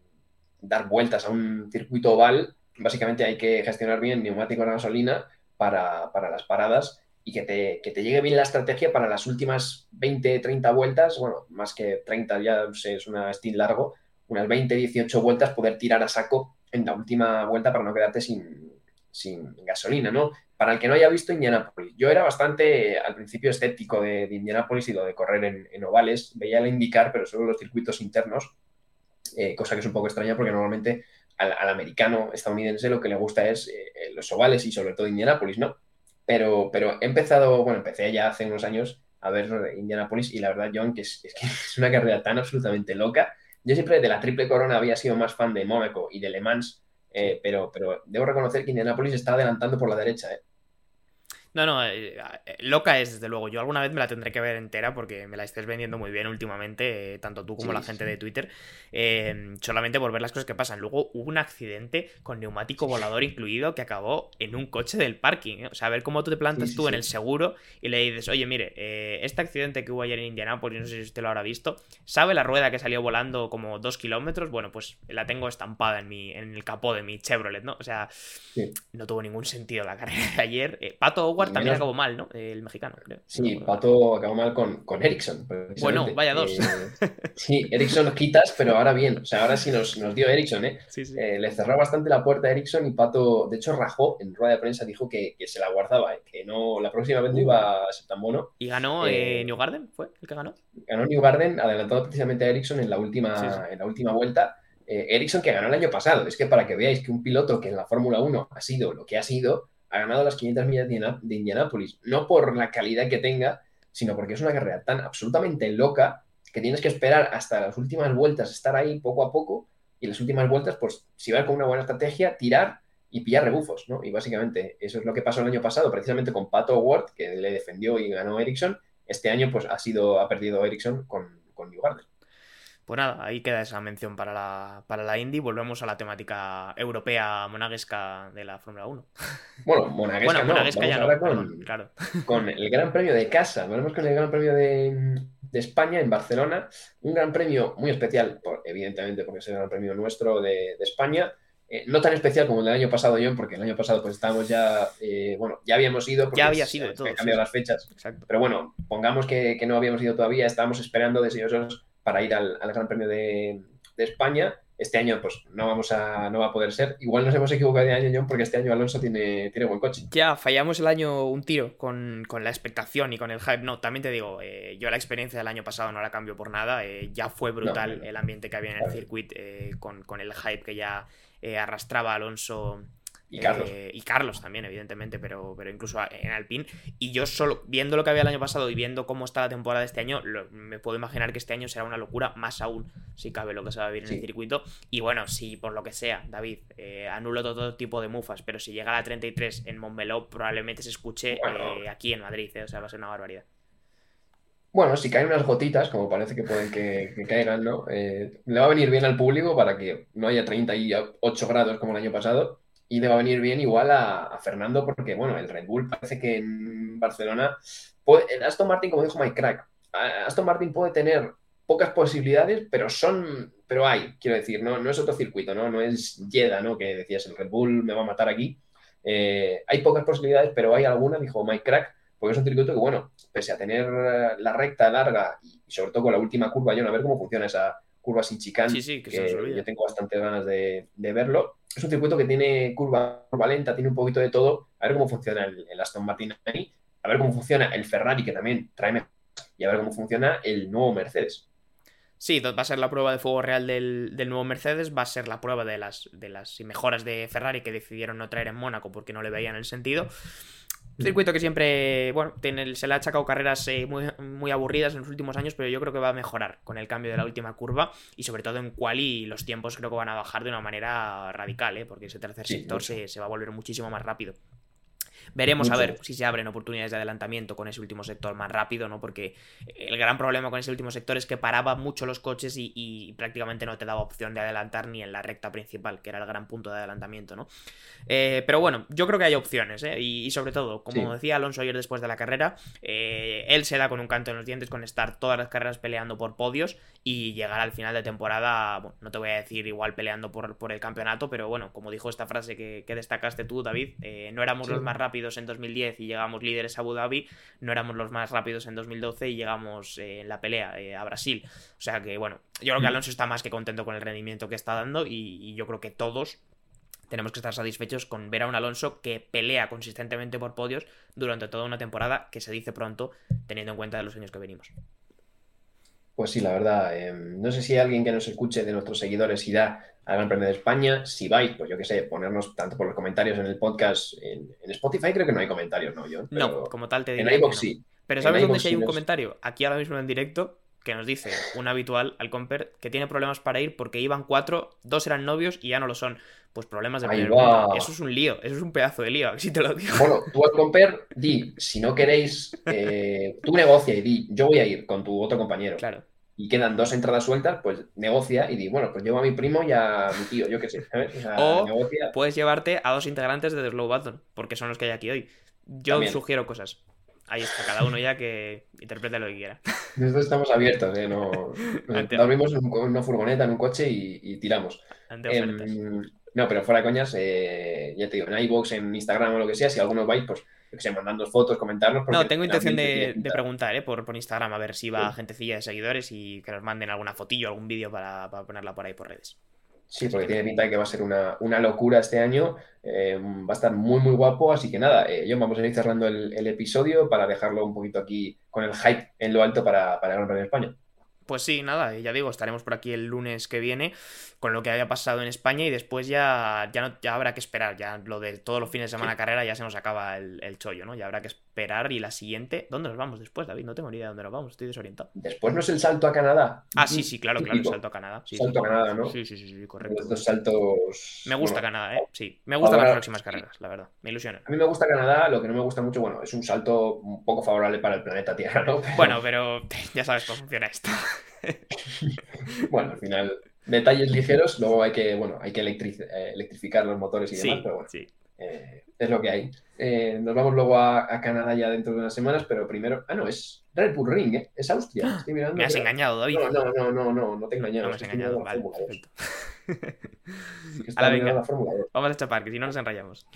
dar vueltas a un circuito oval, básicamente hay que gestionar bien neumáticos de gasolina para, para las paradas y que te, que te llegue bien la estrategia para las últimas 20, 30 vueltas, bueno, más que 30 ya es una stint largo, unas 20, 18 vueltas, poder tirar a saco en la última vuelta para no quedarte sin, sin gasolina, ¿no? Para el que no haya visto Indianapolis, yo era bastante al principio escéptico de, Indianapolis y lo de correr en, en ovales, veía el indicar, pero solo los circuitos internos, eh, cosa que es un poco extraña porque normalmente al, al americano estadounidense lo que le gusta es eh, los ovales y sobre todo Indianapolis, ¿no? Pero, pero he empezado, bueno, empecé ya hace unos años a ver Indianapolis y la verdad, John, que es, es que *laughs* es una carrera tan absolutamente loca. Yo siempre de la triple corona había sido más fan de Mónaco y de Le Mans, eh, pero, pero debo reconocer que Indianapolis está adelantando por la derecha. ¿eh? No, no, eh, eh, loca es desde luego. Yo alguna vez me la tendré que ver entera porque me la estés vendiendo muy bien últimamente, eh, tanto tú como Sí, la gente sí. de Twitter, eh, solamente por ver las cosas que pasan. Luego hubo un accidente con neumático volador incluido que acabó en un coche del parking. O sea, a ver cómo tú te plantas Sí, tú en el seguro y le dices, oye, mire, este accidente que hubo ayer en Indianápolis, no sé si usted lo habrá visto, ¿sabe la rueda que salió volando como dos kilómetros? Bueno, pues la tengo estampada en, mi, en el capó de mi Chevrolet, ¿no? O sea, no tuvo ningún sentido la carrera de ayer. Pato Howard También acabó mal, ¿no? El mexicano, creo. Sí, Pato acabó mal con, con Ericsson. Bueno, vaya dos. Eh, *laughs* sí, Ericsson quitas, pero ahora bien. O sea, ahora sí nos, nos dio Ericsson, ¿eh? Sí, sí. Eh, le cerró bastante la puerta a Ericsson y Pato, de hecho, rajó en rueda de prensa, dijo que, que se la guardaba, ¿eh? que no, la próxima vez no iba a ser tan bueno. y ganó eh, New Garden, ¿fue el que ganó? Ganó New Garden, adelantado precisamente a Ericsson en la última, sí. En la última vuelta. Eh, Ericsson que ganó el año pasado. Es que para que veáis que un piloto que en la Fórmula 1 ha sido lo que ha sido, ha ganado las 500 millas de Indianápolis. No por la calidad que tenga, sino porque es una carrera tan absolutamente loca que tienes que esperar hasta las últimas vueltas, estar ahí poco a poco, y las últimas vueltas, pues si vas con una buena estrategia, tirar y pillar rebufos, ¿no? Y básicamente eso es lo que pasó el año pasado, precisamente con Pato Ward, que le defendió y ganó Ericsson. Este año, pues ha sido, ha perdido Ericsson con, con New Garden. Pues nada, ahí queda esa mención para la, para la Indy. Volvemos a la temática europea monaguesca de la Fórmula 1. Bueno, Monaguesca bueno, no, monaguesca ya no, con, perdón, claro. con el Gran Premio de casa. Volvemos con el Gran Premio de, de España en Barcelona. Un Gran Premio muy especial, por- evidentemente, porque es el Gran Premio nuestro de, de España. Eh, no tan especial como el del año pasado, John, porque el año pasado pues estábamos ya, eh, bueno, ya habíamos ido. porque Ya había sido todo, han cambiado sí. las fechas. Exacto. Pero bueno, pongamos que, que no habíamos ido todavía, estábamos esperando deseosos para ir al, al Gran Premio de, de España. este año pues no vamos a, no va a poder ser. Igual nos hemos equivocado de año, John, porque este año Alonso tiene, tiene buen coche. Ya, fallamos el año un tiro con, con la expectación y con el hype. No, también te digo, eh, yo la experiencia del año pasado no la cambio por nada. eh, ya fue brutal No, no. el ambiente que había en el circuito eh, con, con el hype que ya arrastraba Alonso Y Carlos. eh, y Carlos también, evidentemente, pero, pero incluso en Alpine. Y yo solo, viendo lo que había el año pasado y viendo cómo está la temporada de este año, lo- me puedo imaginar que este año será una locura, más aún si cabe lo que se va a vivir en el circuito. Y bueno, si por lo que sea, David, eh, anulo todo tipo de mufas, pero si llega a la 33 en Montmeló, probablemente se escuche Bueno. eh, aquí en Madrid, eh, o sea, va a ser una barbaridad. Bueno, si caen unas gotitas, como parece que pueden que, que caigan, ¿no? Le va a venir bien al público para que no haya 38 grados como el año pasado. Y le va a venir bien igual a, Fernando, porque bueno, el Red Bull parece que en Barcelona. puede- Aston Martin, como dijo Mike Crack, Aston Martin puede tener pocas posibilidades, pero son. Pero hay, quiero decir, no, no es otro circuito, ¿no? No es Jeddah, ¿no? Que decías, el Red Bull me va a matar aquí. Eh, hay pocas posibilidades, pero hay alguna, dijo Mike Crack, porque es un circuito que, bueno, pese a tener eh, la recta larga y sobre todo con la última curva, John, a ver cómo funciona esa curva sin chicane, Sí, sí, que se nos olvida. yo tengo bastantes ganas de, de verlo. Es un circuito que tiene curva, curva lenta, tiene un poquito de todo. A ver cómo funciona el, el Aston Martin ahí, a ver cómo funciona el Ferrari, que también trae mejor, y a ver cómo funciona el nuevo Mercedes. Sí, va a ser la prueba de fuego real del, del nuevo Mercedes, va a ser la prueba de las, de las mejoras de Ferrari que decidieron no traer en Mónaco porque no le veían el sentido. Circuito que siempre, bueno, tiene, se le ha achacado carreras eh, muy, muy aburridas en los últimos años, pero yo creo que va a mejorar con el cambio de la última curva y sobre todo en quali los tiempos creo que van a bajar de una manera radical, ¿eh? porque ese tercer Sí, sector se, se va a volver muchísimo más rápido. Veremos a ver si se abren oportunidades de adelantamiento con ese último sector más rápido, ¿no? Porque el gran problema con ese último sector es que paraba mucho los coches y, y prácticamente no te daba opción de adelantar ni en la recta principal, que era el gran punto de adelantamiento, ¿no? Eh, pero bueno, yo creo que hay opciones, ¿eh? Y, y sobre todo, como Sí. decía Alonso ayer después de la carrera, eh, él se da con un canto en los dientes con estar todas las carreras peleando por podios y llegar al final de temporada, bueno, no te voy a decir igual peleando por, por el campeonato, pero bueno, como dijo esta frase que, que destacaste tú, David, eh, no éramos Sí. los más rápidos en 2010 y llegamos líderes a Abu Dhabi, no éramos los más rápidos en 2012 y llegamos eh, en la pelea eh, a Brasil. O sea que, bueno, yo creo que Mm. Alonso está más que contento con el rendimiento que está dando y, y yo creo que todos tenemos que estar satisfechos con ver a un Alonso que pelea consistentemente por podios durante toda una temporada que se dice pronto, teniendo en cuenta los años que venimos. Pues sí, la verdad, eh, no sé si hay alguien que nos escuche de nuestros seguidores irá al Gran Premio de España. Si vais, pues yo qué sé, ponernos tanto por los comentarios en el podcast, en, en Spotify creo que no hay comentarios, ¿no? Yo, No, como tal te en diría que iVoox no. sí. Pero En ¿sabes dónde sí hay un nos- comentario? Aquí ahora mismo en directo que nos dice un habitual al Comper que tiene problemas para ir porque iban cuatro, dos eran novios y ya no lo son. Pues problemas de primer mundo. Eso es un lío, eso es un pedazo de lío, *laughs* así te lo digo. Bueno, tú al Comper, di, si no queréis, eh, tú negocia y di, yo voy a ir con tu otro compañero. Claro. Y quedan dos entradas sueltas, pues negocia y di, bueno, pues llevo a mi primo y a mi tío, yo qué sé, ¿sabes? O sea, O- negocia. Puedes llevarte a dos integrantes de The Slow Button, porque son los que hay aquí hoy. Yo También. sugiero cosas. Ahí está, cada uno ya que interprete lo que quiera. *laughs* Nosotros estamos abiertos, ¿eh? No, *laughs* dormimos en, una furgoneta, en un coche y, y tiramos. Ante. Em, no, pero fuera de coñas, eh, ya te digo, en iVoox, en Instagram o lo que sea, si algunos vais, pues, que sé, mandando fotos, comentarnos. No, tengo intención de, preguntar, ¿eh? Por, por Instagram, a ver si va Sí. gentecilla de seguidores y que nos manden alguna fotillo, algún vídeo para, para ponerla por ahí por redes. Sí, porque tiene pinta de que va a ser una, una locura este año. eh, va a estar muy, muy guapo. Así que nada, eh, John, vamos a ir cerrando el, el episodio para dejarlo un poquito aquí con el hype en lo alto para, para el Gran Premio España. Pues sí, nada, ya digo, estaremos por aquí el lunes que viene con lo que haya pasado en España y después ya, ya, no, ya habrá que esperar. Ya lo de todos los fines de semana Sí. carrera ya se nos acaba el, el chollo, ¿no? Ya habrá que esperar y la siguiente. ¿Dónde nos vamos después, David? No tengo ni idea de dónde nos vamos, estoy desorientado. Después no es el salto a Canadá. Ah, sí, sí, claro, claro, el salto a Canadá. Sí, Salto sí. a Canadá, ¿no? Sí, sí, sí, sí, correcto. Los dos saltos. Me gusta bueno, Canadá, ¿eh? Sí, me gustan las próximas carreras, la verdad. Me ilusiona. A mí me gusta Canadá, lo que no me gusta mucho, bueno, es un salto un poco favorable para el planeta Tierra, ¿no? Pero, Bueno, pero *laughs* ya sabes cómo funciona esto. *laughs* bueno, al final, detalles ligeros, luego hay que, bueno, hay que eh, electrificar los motores y demás, Sí, pero bueno, sí. Eh, es lo que hay. Eh, nos vamos luego a, a Canadá ya dentro de unas semanas, pero primero, ah, no, es Red Bull Ring, ¿eh? Es Austria, estoy mirando. Me has engañado, David. No, no, no, no, no, no te he engañado. No me has engañado, mirando la vale, Fórmula 2, perfecto. es *laughs* que A la venga. la Fórmula 2. Vamos a chapar, que si no nos enrayamos.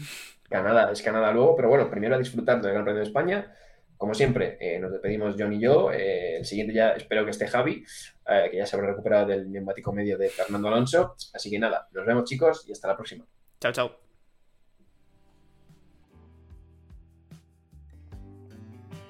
Canadá, es Canadá luego, pero bueno, primero a disfrutar del Gran Premio de España. como siempre, eh, nos despedimos John y yo. Eh, el siguiente ya espero que esté Javi, eh, que ya se habrá recuperado del neumático medio de Fernando Alonso. Así que nada, nos vemos chicos y hasta la próxima. Chao, chao.